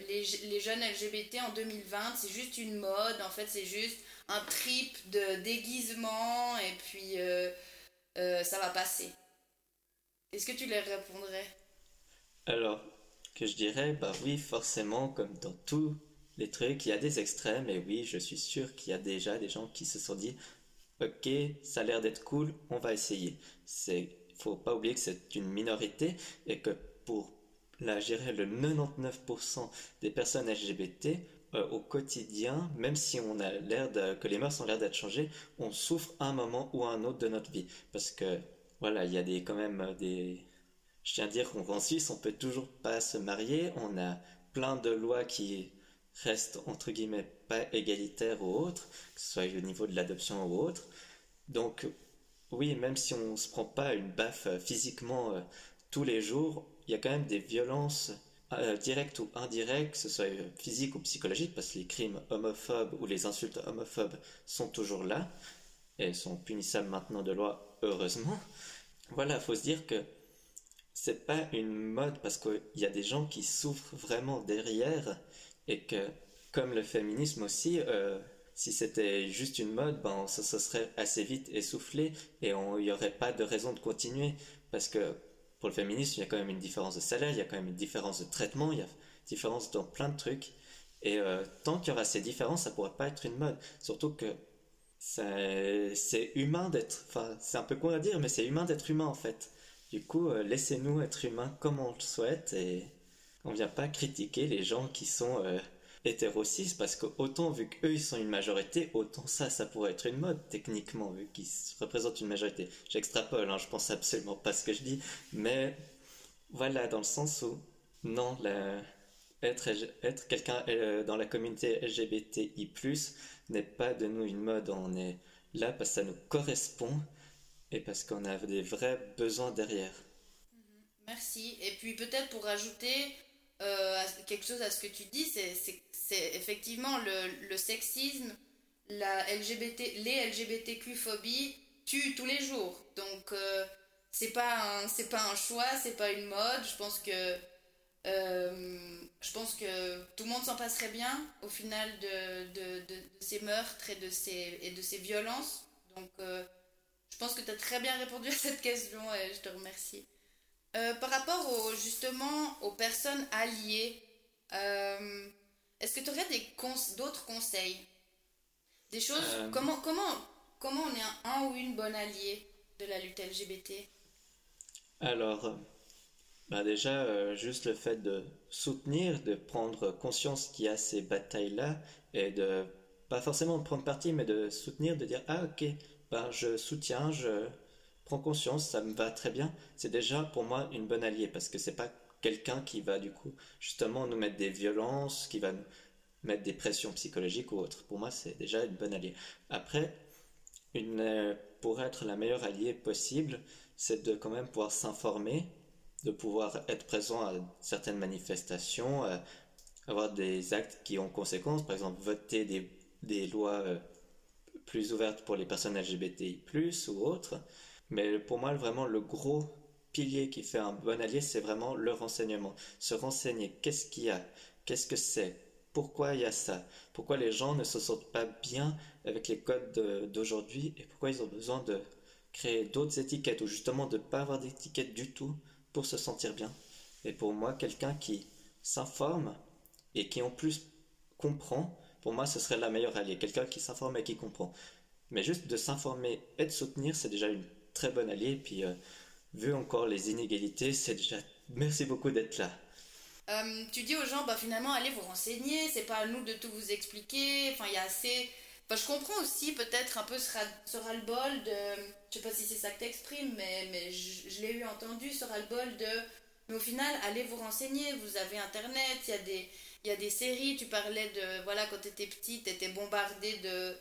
les, les, jeunes LGBT en 2020, c'est juste une mode, en fait, c'est juste un trip de déguisement, et puis ça va passer. Est-ce que tu leur répondrais? Alors, que je dirais, bah oui, forcément, comme dans tout les trucs, il y a des extrêmes, et oui, je suis sûr qu'il y a déjà des gens qui se sont dit, ok, ça a l'air d'être cool, on va essayer. C'est, faut pas oublier que c'est une minorité, et que pour la gérer le 99% des personnes LGBT, euh, au quotidien, même si on a l'air que les mœurs ont l'air d'être changées, on souffre un moment ou un autre de notre vie. Parce que, voilà, il y a des, quand même des, je tiens à dire qu'en Suisse, on peut toujours pas se marier, on a plein de lois qui reste entre guillemets pas égalitaire ou autre, que ce soit au niveau de l'adoption ou autre. Donc oui, même si on se prend pas une baffe euh, physiquement euh, tous les jours, il y a quand même des violences euh, directs ou indirects, que ce soit physique ou psychologique, parce que les crimes homophobes ou les insultes homophobes sont toujours là et sont punissables maintenant de loi, heureusement. Voilà, faut se dire que c'est pas une mode parce qu'il y a des gens qui souffrent vraiment derrière et que, comme le féminisme aussi, euh, si c'était juste une mode, ben, ça, serait assez vite essoufflé et il n'y aurait pas de raison de continuer. Parce que pour le féminisme, il y a quand même une différence de salaire, il y a quand même une différence de traitement, il y a différence dans plein de trucs. Et euh, tant qu'il y aura ces différences, ça pourrait pas être une mode. Surtout que c'est humain d'être. Enfin, c'est un peu con à dire, mais c'est humain d'être humain en fait. Du coup, euh, laissez-nous être humains comme on le souhaite et on vient pas critiquer les gens qui sont euh, parce que autant vu qu'eux ils sont une majorité, autant ça, ça pourrait être une mode techniquement vu qu'ils représentent une majorité. J'extrapole, hein, je pense absolument pas ce que je dis, mais voilà, dans le sens où non, être, être quelqu'un euh, dans la communauté LGBTI+, n'est pas de nous une mode, on est là parce que ça nous correspond et parce qu'on a des vrais besoins derrière. Merci. Et puis peut-être pour rajouter, euh, quelque chose à ce que tu dis, c'est effectivement le, sexisme, la LGBT, les LGBTQ-phobies tuent tous les jours. Donc, euh, c'est pas un, c'est pas un choix, c'est pas une mode. Je pense que euh, je pense que tout le monde s'en passerait bien au final de, de, ces meurtres et de ces, et de ces violences. Donc, je pense que tu as très bien répondu à cette question et je te remercie. Euh, par rapport au, justement aux personnes alliées, euh, est-ce que tu aurais d'autres conseils? Des choses euh. comment, comment, comment on est un, ou une bonne alliée de la lutte LGBT Alors, bah déjà, juste le fait de soutenir, de prendre conscience qu'il y a ces batailles-là et de pas forcément de prendre parti, mais de soutenir, de dire Ah, ok, bah, je soutiens, je prends conscience, ça me va très bien, c'est déjà pour moi une bonne alliée parce que c'est pas quelqu'un qui va du coup justement nous mettre des violences, qui va nous mettre des pressions psychologiques ou autres. Pour moi, c'est déjà une bonne alliée. Après, euh, pour être la meilleure alliée possible, c'est de quand même pouvoir s'informer, de pouvoir être présent à certaines manifestations, euh, avoir des actes qui ont conséquences, par exemple voter des, des lois euh, plus ouvertes pour les personnes LGBTI+, ou autres. Mais pour moi, vraiment, le gros pilier qui fait un bon allié, c'est vraiment le renseignement. Se renseigner, qu'est-ce qu'il y a, qu'est-ce que c'est, pourquoi il y a ça, pourquoi les gens ne se sentent pas bien avec les codes d'aujourd'hui? Et pourquoi ils ont besoin de créer d'autres étiquettes ou justement de ne pas avoir d'étiquette du tout pour se sentir bien? Et pour moi, quelqu'un qui s'informe et qui en plus comprend, pour moi, ce serait la meilleure alliée. Quelqu'un qui s'informe et qui comprend. Mais juste de s'informer et de soutenir, c'est déjà une très bon allié. Puis, euh, vu encore les inégalités, c'est déjà. Merci beaucoup d'être là. Euh, tu dis aux gens, bah finalement, allez vous renseigner, c'est pas à nous de tout vous expliquer. Enfin, il y a assez. Je comprends aussi peut-être un peu ce, ras-le-bol de. Je sais pas si c'est ça que t'exprimes, mais, mais je, l'ai eu entendu, ce ras-le-bol de. Mais au final, allez vous renseigner, vous avez internet, il y a des. Il y a des séries, tu parlais de, voilà, quand tu étais petite, tu étais bombardée de,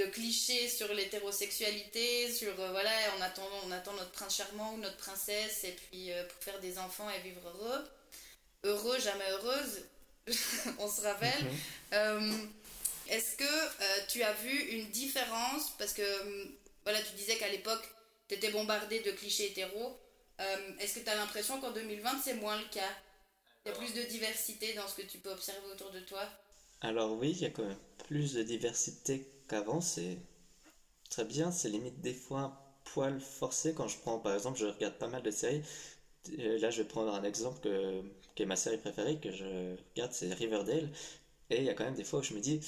de clichés sur l'hétérosexualité, sur euh, voilà, on attend, on attend notre prince charmant ou notre princesse, et puis euh, pour faire des enfants et vivre heureux. Heureux, jamais heureuse, on se rappelle. Mhm. Euh, est-ce que tu as vu une différence? Parce que voilà, tu disais qu'à l'époque, tu étais bombardé de clichés hétéros. Est-ce que tu as l'impression qu'en 2020, c'est moins le cas? Il y a plus de diversité dans ce que tu peux observer autour de toi? Alors oui, il y a quand même plus de diversité qu'avant, c'est très bien. C'est limite des fois un poil forcé quand je prends, par exemple, je regarde pas mal de séries. Là, je vais prendre un exemple que, qui est ma série préférée que je regarde, c'est Riverdale. Et il y a quand même des fois où je me dis,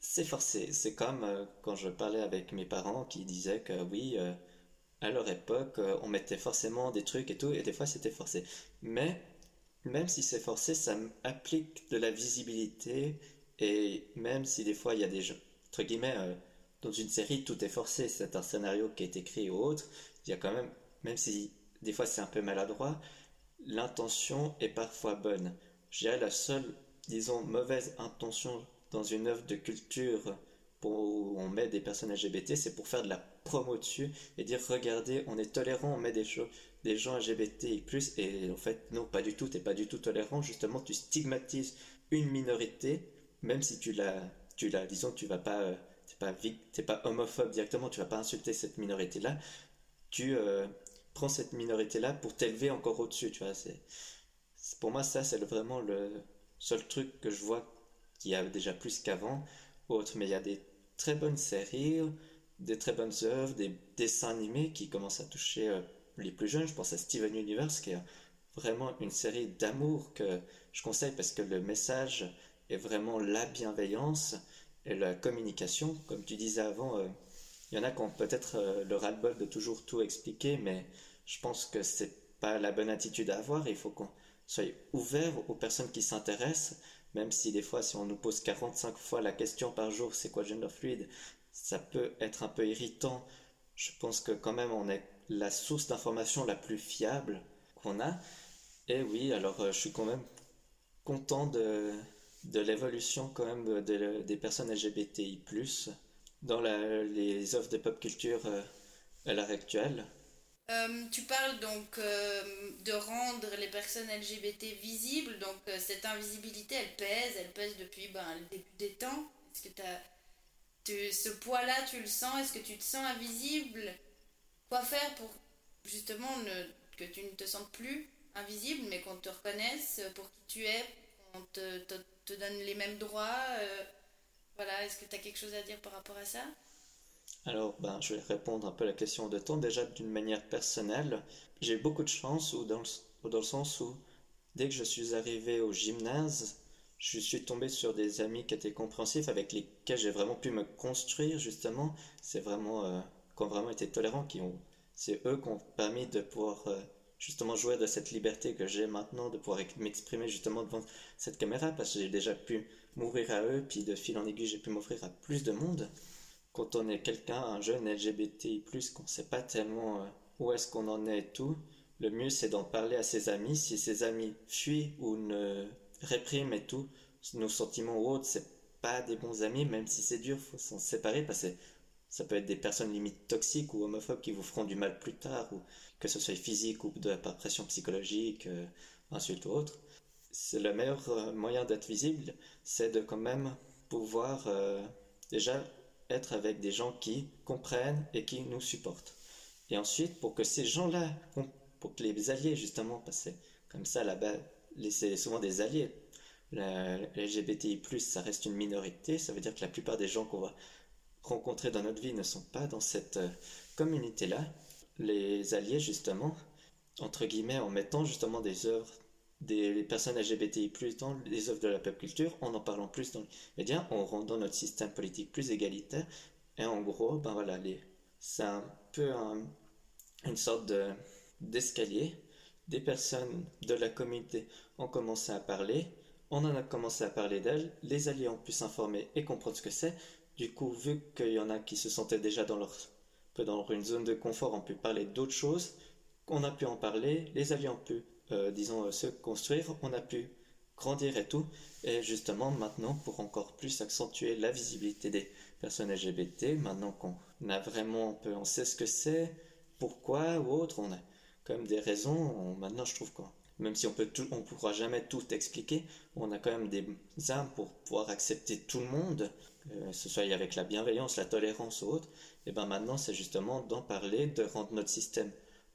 c'est forcé. C'est comme euh, quand je parlais avec mes parents qui disaient que oui, euh, à leur époque, euh, on mettait forcément des trucs et tout, et des fois c'était forcé. Mais même si c'est forcé, ça applique de la visibilité, et même si des fois il y a des gens entre guillemets, euh, dans une série, tout est forcé. C'est un scénario qui est écrit ou autre. Il y a quand même, même si des fois c'est un peu maladroit, l'intention est parfois bonne. Je dirais la seule, disons, mauvaise intention dans une œuvre de culture pour, où on met des personnes LGBT, c'est pour faire de la promo dessus et dire regardez, on est tolérant, on met des choses des gens LGBTI+, et en fait, non, pas du tout, t'es pas du tout tolérant, justement, tu stigmatises une minorité, même si tu la, disons, tu vas pas, euh, t'es pas, homophobe directement, tu vas pas insulter cette minorité-là, tu euh, prends cette minorité-là pour t'élever encore au-dessus, tu vois, c'est, pour moi, ça, c'est vraiment le seul truc que je vois qui a déjà plus qu'avant, autre, mais il y a des très bonnes séries, des très bonnes œuvres, des dessins animés qui commencent à toucher euh, les plus jeunes. Je pense à Steven Universe qui est vraiment une série d'amour que je conseille parce que le message est vraiment la bienveillance la communication. Comme tu disais avant, euh, il y en a qui ont peut-être euh, le ras-le-bol de toujours tout expliquer, mais je pense que c'est pas la bonne attitude à avoir. Il faut qu'on soit ouvert aux personnes qui s'intéressent, même si des fois, si on nous pose 45 fois la question par jour, c'est quoi gender fluide, ça peut être un peu irritant. Je pense que quand même, on est la source d'information la plus fiable qu'on a. Et oui, alors euh, je suis quand même content de, de l'évolution quand même des personnes LGBTI+, dans les offres de pop culture euh, à l'heure actuelle. Euh, tu parles donc de rendre les personnes LGBT visibles, donc cette invisibilité elle pèse, elle pèse depuis ben, le début des temps. Est-ce que ce poids-là tu le sens? Est-ce que tu te sens invisible? Quoi faire pour justement que tu ne te sentes plus invisible, mais qu'on te reconnaisse pour qui tu es, qu'on te, te, donne les mêmes droits euh, Voilà, est-ce que tu as quelque chose à dire par rapport à ça? Alors, ben, je vais répondre un peu à la question de temps. Déjà, d'une manière personnelle, j'ai beaucoup de chance ou dans, le, dans le sens où, dès que je suis arrivé au gymnase, je suis tombé sur des amis qui étaient compréhensifs, avec lesquels j'ai vraiment pu me construire, justement. C'est vraiment euh, qui ont vraiment été tolérants, qui ont, c'est eux qui ont permis de pouvoir euh, justement jouer de cette liberté que j'ai maintenant, de pouvoir m'exprimer justement devant cette caméra, parce que j'ai déjà pu m'ouvrir à eux, puis de fil en aiguille, j'ai pu m'ouvrir à plus de monde. Quand on est quelqu'un, un jeune LGBTI+, qu'on sait pas tellement euh, où est-ce qu'on en est et tout, le mieux c'est d'en parler à ses amis. Si ses amis fuient ou ne répriment et tout, nos sentiments ou autres, c'est pas des bons amis, même si c'est dur, faut s'en séparer parce que ça peut être des personnes limite toxiques ou homophobes qui vous feront du mal plus tard, ou que ce soit physique ou par pression psychologique, euh, insulte ou autre. C'est le meilleur euh, moyen d'être visible, c'est de quand même pouvoir euh, déjà être avec des gens qui comprennent et qui nous supportent. Et ensuite, pour que ces gens-là, pour que les alliés justement, parce que comme ça là-bas, c'est souvent des alliés. LGBTI+, ça reste une minorité, ça veut dire que la plupart des gens qu'on va rencontrés dans notre vie ne sont pas dans cette euh, communauté-là. Les alliés, justement, entre guillemets, en mettant justement des œuvres des personnes LGBTI plus dans les œuvres de la pop culture, en en parlant plus dans les médias, en rendant notre système politique plus égalitaire. Et en gros, ben voilà, c'est un peu une sorte de, d'escalier. Des personnes de la communauté ont commencé à parler, on en a commencé à parler d'elles, les alliés ont pu s'informer et comprendre ce que c'est, du coup, vu qu'il y en a qui se sentaient déjà dans leur dans une zone de confort, ont pu parler d'autres choses, on a pu en parler, les alliés ont pu, euh, disons, euh, se construire, on a pu grandir et tout, et justement maintenant, pour encore plus accentuer la visibilité des personnes LGBT, maintenant qu'on a vraiment, on, on sait ce que c'est, pourquoi ou autre, on a quand même des raisons, maintenant je trouve quoi même si on peut tout, on pourra jamais tout expliquer, on a quand même des armes pour pouvoir accepter tout le monde, euh, ce soit avec la bienveillance, la tolérance ou autre. Et ben maintenant, c'est justement d'en parler, de rendre notre système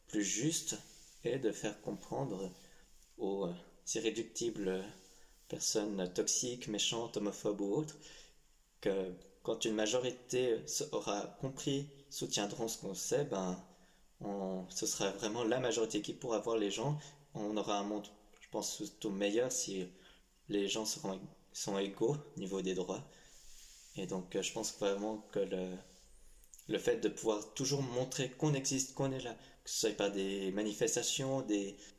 plus juste et de faire comprendre aux euh, irréductibles personnes toxiques, méchantes, homophobes ou autres que quand une majorité aura compris, soutiendront ce qu'on sait, ben ce sera vraiment la majorité qui pourra voir les gens on aura un monde, je pense, tout meilleur si les gens sont égaux au niveau des droits. Et donc, euh, je pense vraiment que le, le fait de pouvoir toujours montrer qu'on existe, qu'on est là, que ce soit par des manifestations,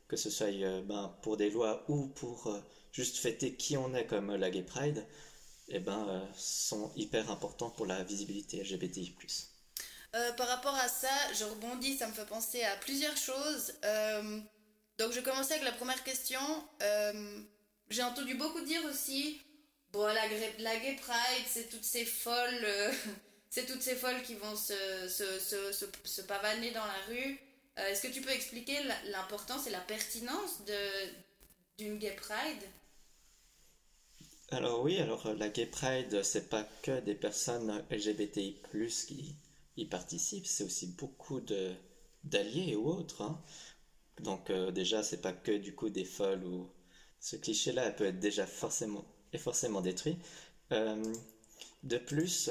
que ce soit euh, ben, pour des lois ou pour euh, juste fêter qui on est comme la Gay Pride, eh ben, sont hyper importants pour la visibilité LGBTI+. par rapport à ça, je rebondis, ça me fait penser à plusieurs choses. Donc je commençais avec la première question. Euh, j'ai entendu beaucoup dire aussi, bon la, Gay Pride, c'est toutes ces folles, euh, c'est toutes ces folles qui vont se, se, se, se, pavaner dans la rue. Euh, est-ce que tu peux expliquer l'importance et la pertinence d'une Gay Pride? Alors oui, alors euh, la Gay Pride, c'est pas que des personnes LGBTI+, qui y participent, c'est aussi beaucoup d'alliés ou autres. Hein. Donc euh, déjà, c'est pas que du coup des folles ou ce cliché-là peut être déjà forcément est forcément détruit. Euh, de plus,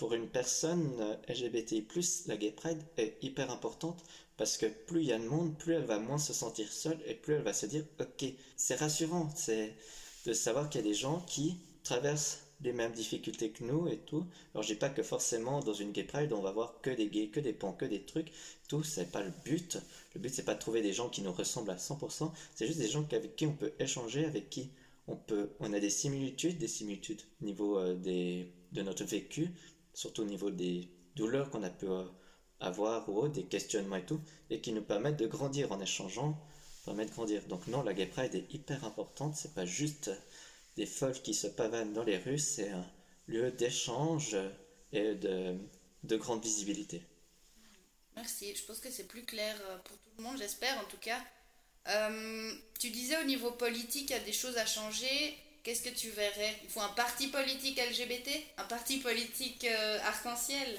pour une personne LGBTI+, la Gay Pride est hyper importante parce que plus il y a de monde, plus elle va moins se sentir seule et plus elle va se dire ok, c'est rassurant, c'est de savoir qu'il y a des gens qui traversent les mêmes difficultés que nous et tout. Alors dis pas que forcément dans une gay pride on va voir que des gays, que des pans, que des trucs. Tout c'est pas le but. Le but c'est pas de trouver des gens qui nous ressemblent à 100%. C'est juste des gens avec qui on peut échanger, avec qui on peut, on a des similitudes, des similitudes au niveau euh, des, de notre vécu, surtout au niveau des douleurs qu'on a pu euh, avoir ou des questionnements et tout, et qui nous permettent de grandir en échangeant, permettent de grandir. Donc non, la gay pride est hyper importante. C'est pas juste des folles qui se pavanent dans les rues, c'est un lieu d'échange et de, de grande visibilité. Merci, je pense que c'est plus clair euh, pour tout le monde, j'espère en tout cas. Euh, tu disais au niveau politique, il y a des choses à changer. Qu'est-ce que tu verrais? Il faut un parti politique LGBT Un parti politique euh, arc-en-ciel?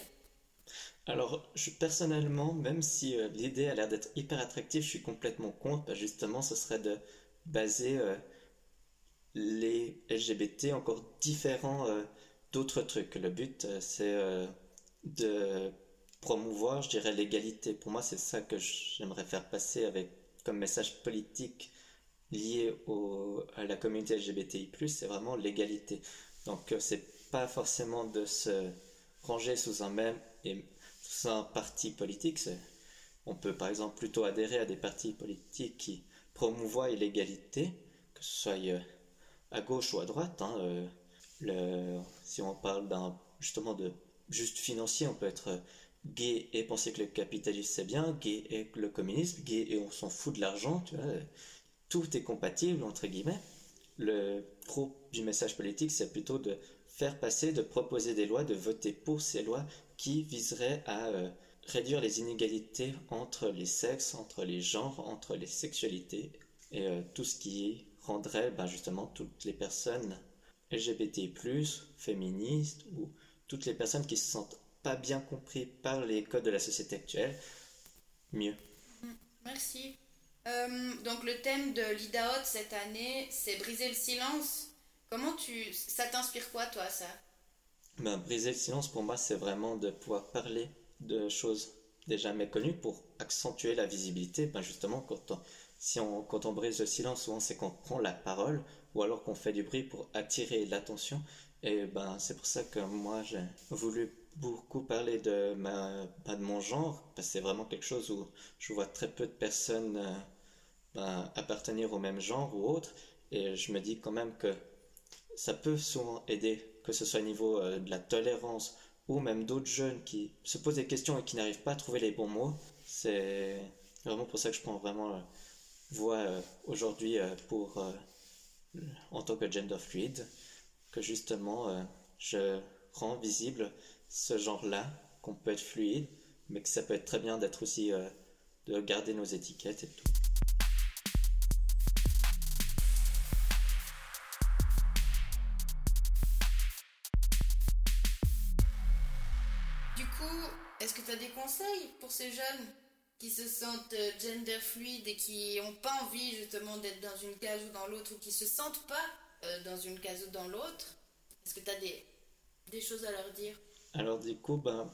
Alors, je, personnellement, même si l'idée a l'air d'être hyper attractive, je suis complètement contre. justement, ce serait de baser les LGBT encore différents euh, d'autres trucs. Le but, euh, c'est euh, de promouvoir, je dirais, l'égalité. Pour moi, c'est ça que j'aimerais faire passer avec comme message politique lié au, à la communauté LGBTI+, c'est vraiment l'égalité. Donc, c'est pas forcément de se ranger sous un même sous un parti politique. On peut par exemple plutôt adhérer à des partis politiques qui promouvoient l'égalité, que ce soit à gauche ou à droite. Hein, euh, si on parle justement de juste financier, on peut être gay et penser que le capitalisme c'est bien, gay et le communisme, gay et on s'en fout de l'argent. Tout est compatible entre guillemets. Le pro du message politique, c'est plutôt de faire passer, de proposer des lois, de voter pour ces lois qui viseraient à euh, réduire les inégalités entre les sexes, entre les genres, entre les sexualités et euh, tout ce qui rendrait ben, justement toutes les personnes LGBT+, féministes ou toutes les personnes qui se sentent pas bien compris par les codes de la société actuelle mieux. Merci. Euh, donc le thème de l'IDAOT cette année, c'est briser le silence. Comment tu... Ça t'inspire quoi toi ça? Ben, Briser le silence pour moi c'est vraiment de pouvoir parler de choses déjà méconnues pour accentuer la visibilité. Ben, justement quand on si on, quand on brise le silence, souvent c'est qu'on prend la parole ou alors qu'on fait du bruit pour attirer l'attention. Et ben, c'est pour ça que moi j'ai voulu beaucoup parler de, ma, de mon genre, parce que c'est vraiment quelque chose où je vois très peu de personnes ben, appartenir au même genre ou autre. Et je me dis quand même que ça peut souvent aider, que ce soit au niveau euh, de la tolérance ou même d'autres jeunes qui se posent des questions et qui n'arrivent pas à trouver les bons mots. C'est vraiment pour ça que je prends vraiment euh, voit euh, aujourd'hui pour en tant que gender fluide que justement je rends visible ce genre-là qu'on peut être fluide mais que ça peut être très bien d'être aussi de garder nos étiquettes et tout. Coup, est-ce que tu as des conseils pour ces jeunes qui se sentent euh, gender fluide et qui n'ont pas envie justement d'être dans une case ou dans l'autre ou qui se sentent pas euh, dans une case ou dans l'autre? Est-ce que tu as des, des, choses à leur dire? Alors du coup, ben,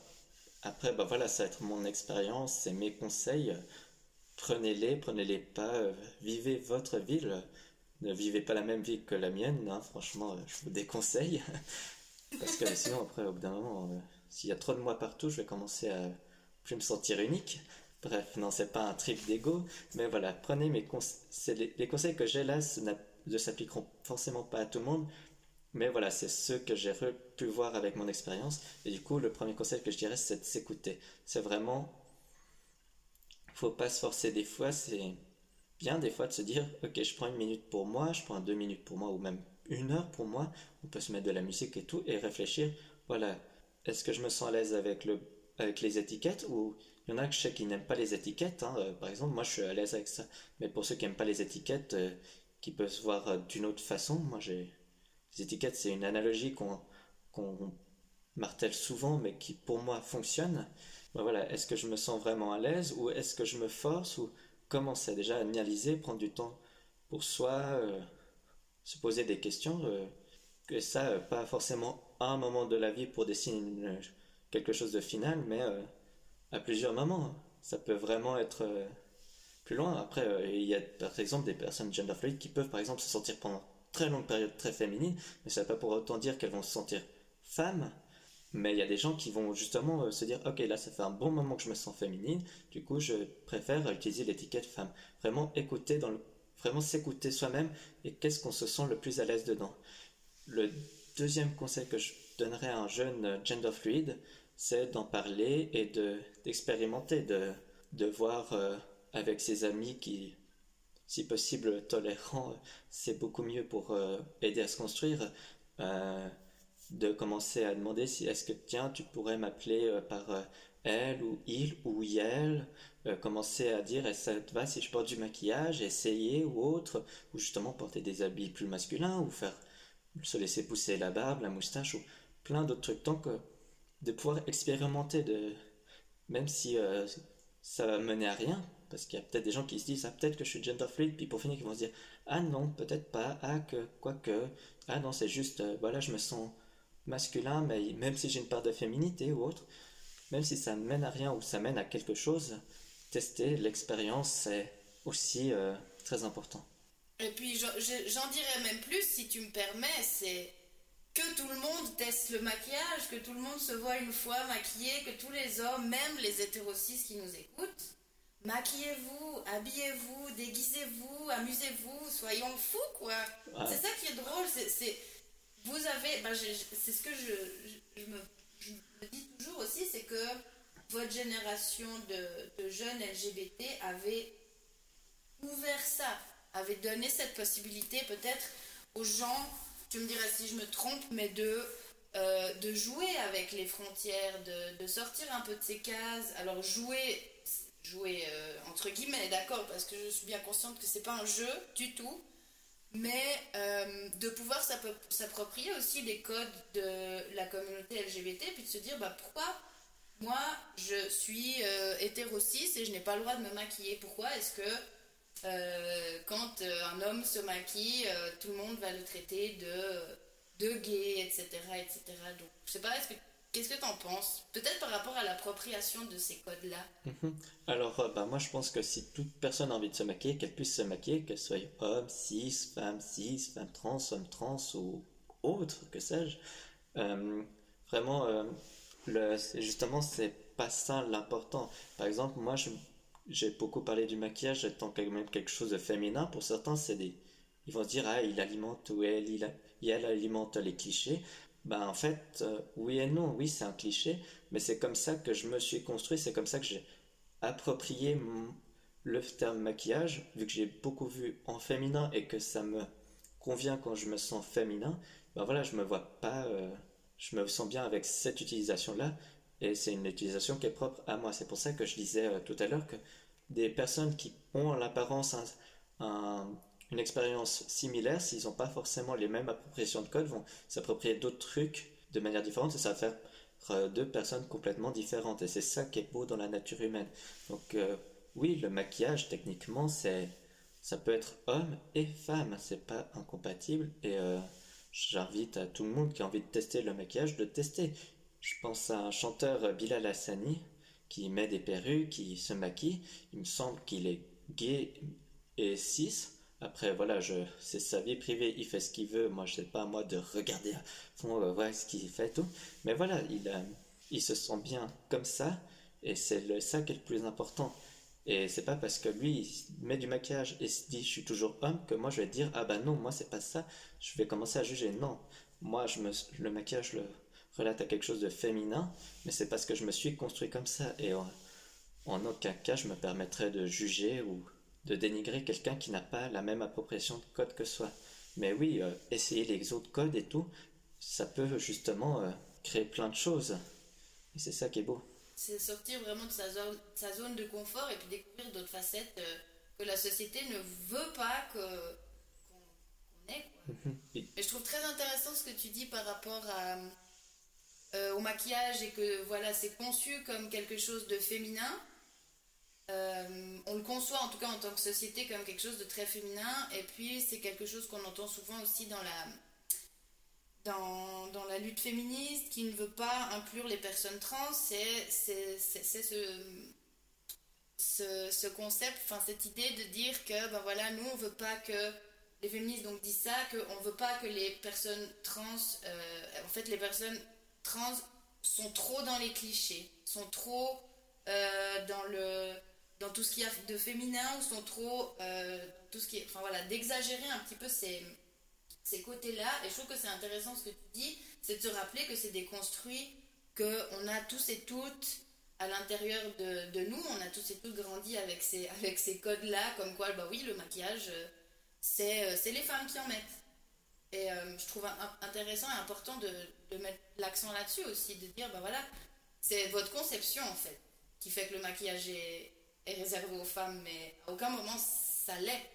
après, ben, voilà, ça va être mon expérience, c'est mes conseils. Prenez-les, prenez-les pas, euh, vivez votre ville. Ne vivez pas la même vie que la mienne, hein, franchement, je vous déconseille. Parce que sinon, après, au bout d'un moment, s'il y a trop de moi partout, je vais commencer à plus me sentir unique. Bref, non, c'est pas un trip d'ego, mais voilà, prenez mes conseils. Les, conseils que j'ai là ne s'appliqueront forcément pas à tout le monde, mais voilà, c'est ceux que j'ai pu voir avec mon expérience. Et du coup, le premier conseil que je dirais, c'est de s'écouter. C'est vraiment. Faut pas se forcer des fois, c'est bien des fois de se dire Ok, je prends une minute pour moi, je prends deux minutes pour moi, ou même une heure pour moi. On peut se mettre de la musique et tout, et réfléchir Voilà, est-ce que je me sens à l'aise avec, le, avec les étiquettes ou il y en a que je sais qui n'aiment pas les étiquettes. Hein. Euh, par exemple, moi je suis à l'aise avec ça. Mais pour ceux qui n'aiment pas les étiquettes, euh, qui peuvent se voir euh, d'une autre façon, moi j'ai. Les étiquettes, c'est une analogie qu'on martèle souvent, mais qui pour moi fonctionne. Ben voilà, est-ce que je me sens vraiment à l'aise ou est-ce que je me force ou commencer déjà à analyser, prendre du temps pour soi, se poser des questions, que ça, pas forcément un moment de la vie pour dessiner quelque chose de final, mais à plusieurs moments. Ça peut vraiment être euh, plus loin. Après, euh, il y a par exemple des personnes gender fluid qui peuvent par exemple se sentir pendant très longue période très féminines, mais ça ne veut pas pour autant dire qu'elles vont se sentir femmes. Mais il y a des gens qui vont justement euh, se dire ok là ça fait un bon moment que je me sens féminine, du coup je préfère utiliser l'étiquette femme. Vraiment écouter dans le, vraiment s'écouter soi-même et qu'est-ce qu'on se sent le plus à l'aise dedans. Le deuxième conseil que je donnerais à un jeune gender fluide, c'est d'en parler et de d'expérimenter, de, voir euh, avec ses amis qui, si possible, tolérants, c'est beaucoup mieux pour euh, aider à se construire. Euh, de commencer à demander si est-ce que tiens tu pourrais m'appeler par elle ou il ou elle commencer à dire est-ce que ça te va si je porte du maquillage essayer ou autre ou justement porter des habits plus masculins ou faire se laisser pousser la barbe la moustache ou plein d'autres trucs tant que de pouvoir expérimenter, de, même si euh, ça va mener à rien, parce qu'il y a peut-être des gens qui se disent, ah, peut-être que je suis gender fluid, puis pour finir, ils vont se dire, ah non, peut-être pas, ah que, quoique, ah non, c'est juste, euh, voilà, je me sens masculin, mais même si j'ai une part de féminité ou autre, même si ça mène à rien ou ça mène à quelque chose, tester l'expérience, c'est aussi euh, très important. Et puis j'en dirais même plus, si tu me permets, c'est que tout le monde teste le maquillage, que tout le monde se voit une fois maquillé, que tous les hommes, même les hétérosis qui nous écoutent, maquillez-vous, habillez-vous, déguisez-vous, amusez-vous, soyons fous, quoi. C'est ça qui est drôle, c'est... Vous avez... Ben, c'est ce que je, me, dis toujours aussi, c'est que votre génération de, de jeunes LGBT avait ouvert ça, avait donné cette possibilité peut-être aux gens tu me diras si je me trompe, mais de, euh, de jouer avec les frontières, de, de, sortir un peu de ces cases. Alors jouer, jouer euh, entre guillemets, d'accord, parce que je suis bien consciente que c'est pas un jeu du tout, mais euh, de pouvoir s'approprier aussi les codes de la communauté LGBT, puis de se dire, bah pourquoi moi je suis hétéro et je n'ai pas le droit de me maquiller? Pourquoi est-ce que euh, quand euh, un homme se maquille, euh, tout le monde va le traiter de, de gay, etc., etc. Donc, je sais pas, qu'est-ce que tu en penses? Peut-être par rapport à l'appropriation de ces codes-là. Mhm. Alors, bah, moi, je pense que si toute personne a envie de se maquiller, qu'elle puisse se maquiller, qu'elle soit homme, cis, femme, cis, femme trans, homme trans ou autre, que sais-je. vraiment, le, justement, c'est pas ça l'important. Par exemple, moi, je j'ai beaucoup parlé du maquillage étant quand même quelque chose de féminin. Pour certains, c'est des, ils vont se dire ah il alimente ou elle, il, elle alimente les clichés. Ben en fait, euh, oui et non. Oui, c'est un cliché, mais c'est comme ça que je me suis construit. C'est comme ça que j'ai approprié le terme maquillage, vu que j'ai beaucoup vu en féminin et que ça me convient quand je me sens féminin. Ben voilà, je me vois pas, euh, je me sens bien avec cette utilisation là et c'est une utilisation qui est propre à moi. C'est pour ça que je disais euh, tout à l'heure que des personnes qui ont en l'apparence une expérience similaire, s'ils n'ont pas forcément les mêmes appropriations de code, vont s'approprier d'autres trucs de manière différente et ça va faire euh, deux personnes complètement différentes. Et c'est ça qui est beau dans la nature humaine. Donc euh, oui, le maquillage, techniquement, c'est ça peut être homme et femme, c'est pas incompatible. Et j'invite à tout le monde qui a envie de tester le maquillage de tester. Je pense à un chanteur Bilal Hassani qui met des perruques, qui se maquille. Il me semble qu'il est gay et cis. Après, voilà, c'est sa vie privée, il fait ce qu'il veut. Moi, je sais pas, moi, de regarder à fond, euh, ce qu'il fait tout. Mais voilà, il, euh, se sent bien comme ça. Et c'est ça qui est le plus important. Et c'est pas parce que lui, il met du maquillage et se dit je suis toujours homme que moi je vais dire ah bah non, moi c'est pas ça. Je vais commencer à juger. Non, moi je le maquillage, le, relate à quelque chose de féminin, mais c'est parce que je me suis construit comme ça. Et en, aucun cas, je me permettrais de juger ou de dénigrer quelqu'un qui n'a pas la même appropriation de code que soi. Mais oui, euh, essayer les autres codes et tout, ça peut justement euh, créer plein de choses. Et c'est ça qui est beau. C'est sortir vraiment de sa zone, sa zone de confort et puis découvrir d'autres facettes euh, que la société ne veut pas que, qu'on, ait. Quoi. Et je trouve très intéressant ce que tu dis par rapport à, euh, au maquillage et que voilà, c'est conçu comme quelque chose de féminin. Euh, on le conçoit en tout cas en tant que société comme quelque chose de très féminin et puis c'est quelque chose qu'on entend souvent aussi dans la, dans, dans, la lutte féministe qui ne veut pas inclure les personnes trans, c'est ce, ce, ce, concept, enfin cette idée de dire que ben voilà, nous on veut pas que les féministes donc disent ça, qu'on veut pas que les personnes trans, euh, en fait les personnes trans sont trop dans les clichés, sont trop euh, dans le dans tout ce qu'il y a de féminin ou sont trop euh, tout ce qui enfin voilà d'exagérer un petit peu ces, ces côtés là et je trouve que c'est intéressant ce que tu dis c'est de se rappeler que c'est des construits que on a tous et toutes à l'intérieur de, de, nous on a tous et toutes grandi avec ces avec ces codes là comme quoi bah oui le maquillage euh, c'est les femmes qui en mettent et euh, je trouve intéressant et important de, mettre l'accent là-dessus aussi, de dire, ben voilà, c'est votre conception en fait qui fait que le maquillage est, réservé aux femmes, mais à aucun moment ça l'est.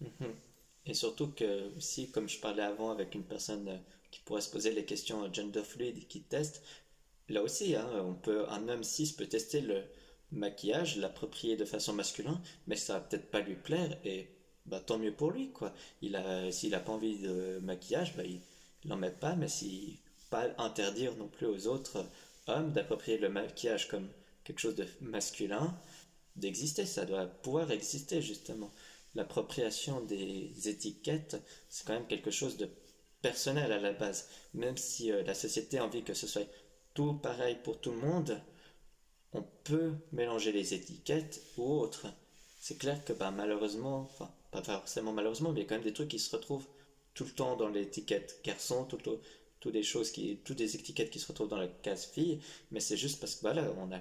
Mhm. Et surtout que, si, comme je parlais avant avec une personne euh, qui pourrait se poser les questions gender fluid qui teste, là aussi, hein, on peut, un homme cis peut tester le maquillage, l'approprier de façon masculine, mais ça va peut-être pas lui plaire bah, tant mieux pour lui, quoi. Il a, s'il a pas envie de maquillage, bah, il n'en met pas, mais si pas interdire non plus aux autres hommes d'approprier le maquillage comme quelque chose de masculin, d'exister, ça doit pouvoir exister justement. L'appropriation des étiquettes, c'est quand même quelque chose de personnel à la base. Même si euh, la société a envie que ce soit tout pareil pour tout le monde, on peut mélanger les étiquettes ou autres. C'est clair que bah, malheureusement, pas forcément malheureusement, mais il y a quand même des trucs qui se retrouvent tout le temps dans l'étiquette garçon, tout toutes des choses qui, toutes des étiquettes qui se retrouvent dans la case fille, mais c'est juste parce que voilà, on a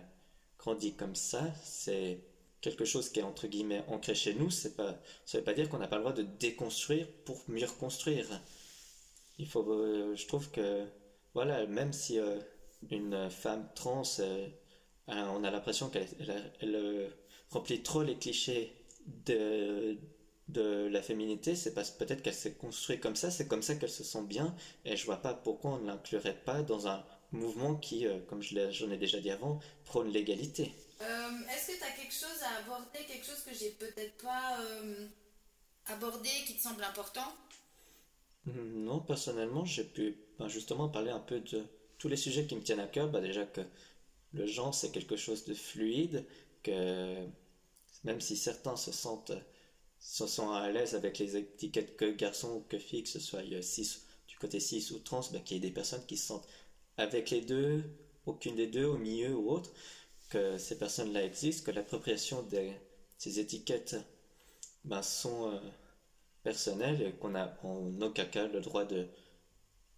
grandi comme ça, c'est quelque chose qui est entre guillemets ancré chez nous, c'est pas, ça veut pas dire qu'on n'a pas le droit de déconstruire pour mieux reconstruire. Il faut, euh, je trouve que, voilà, même si euh, une femme trans, euh, on a l'impression qu'elle elle, remplit trop les clichés de, de la féminité, c'est parce peut-être qu'elle s'est construite comme ça, c'est comme ça qu'elle se sent bien, et je vois pas pourquoi on ne l'inclurait pas dans un mouvement qui, euh, comme j'en ai déjà dit avant, prône l'égalité. Euh, est-ce que tu as quelque chose à aborder, quelque chose que j'ai peut-être pas euh, abordé qui te semble important? Non, personnellement, j'ai pu ben, justement parler un peu de tous les sujets qui me tiennent à cœur. Bah, déjà que le genre, c'est quelque chose de fluide, que même si certains se sentent se sont à l'aise avec les étiquettes que garçon ou que fille, que ce soit du côté 6 ou trans, ben, qu'il y ait des personnes qui se sentent avec les deux, aucune des deux, au milieu ou autre, que ces personnes-là existent, que l'appropriation de ces étiquettes ben, sont euh, personnelles et qu'on n'a en aucun cas le droit de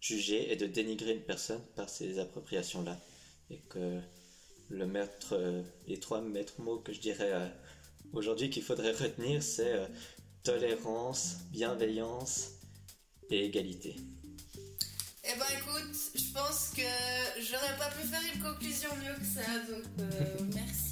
juger et de dénigrer une personne par ces appropriations-là. Et que le maître, euh, les trois maîtres mots que je dirais euh, aujourd'hui qu'il faudrait retenir, c'est euh, tolérance, bienveillance et égalité. Eh ben écoute, je pense que j'aurais pas pu faire une conclusion mieux que ça, donc euh, merci.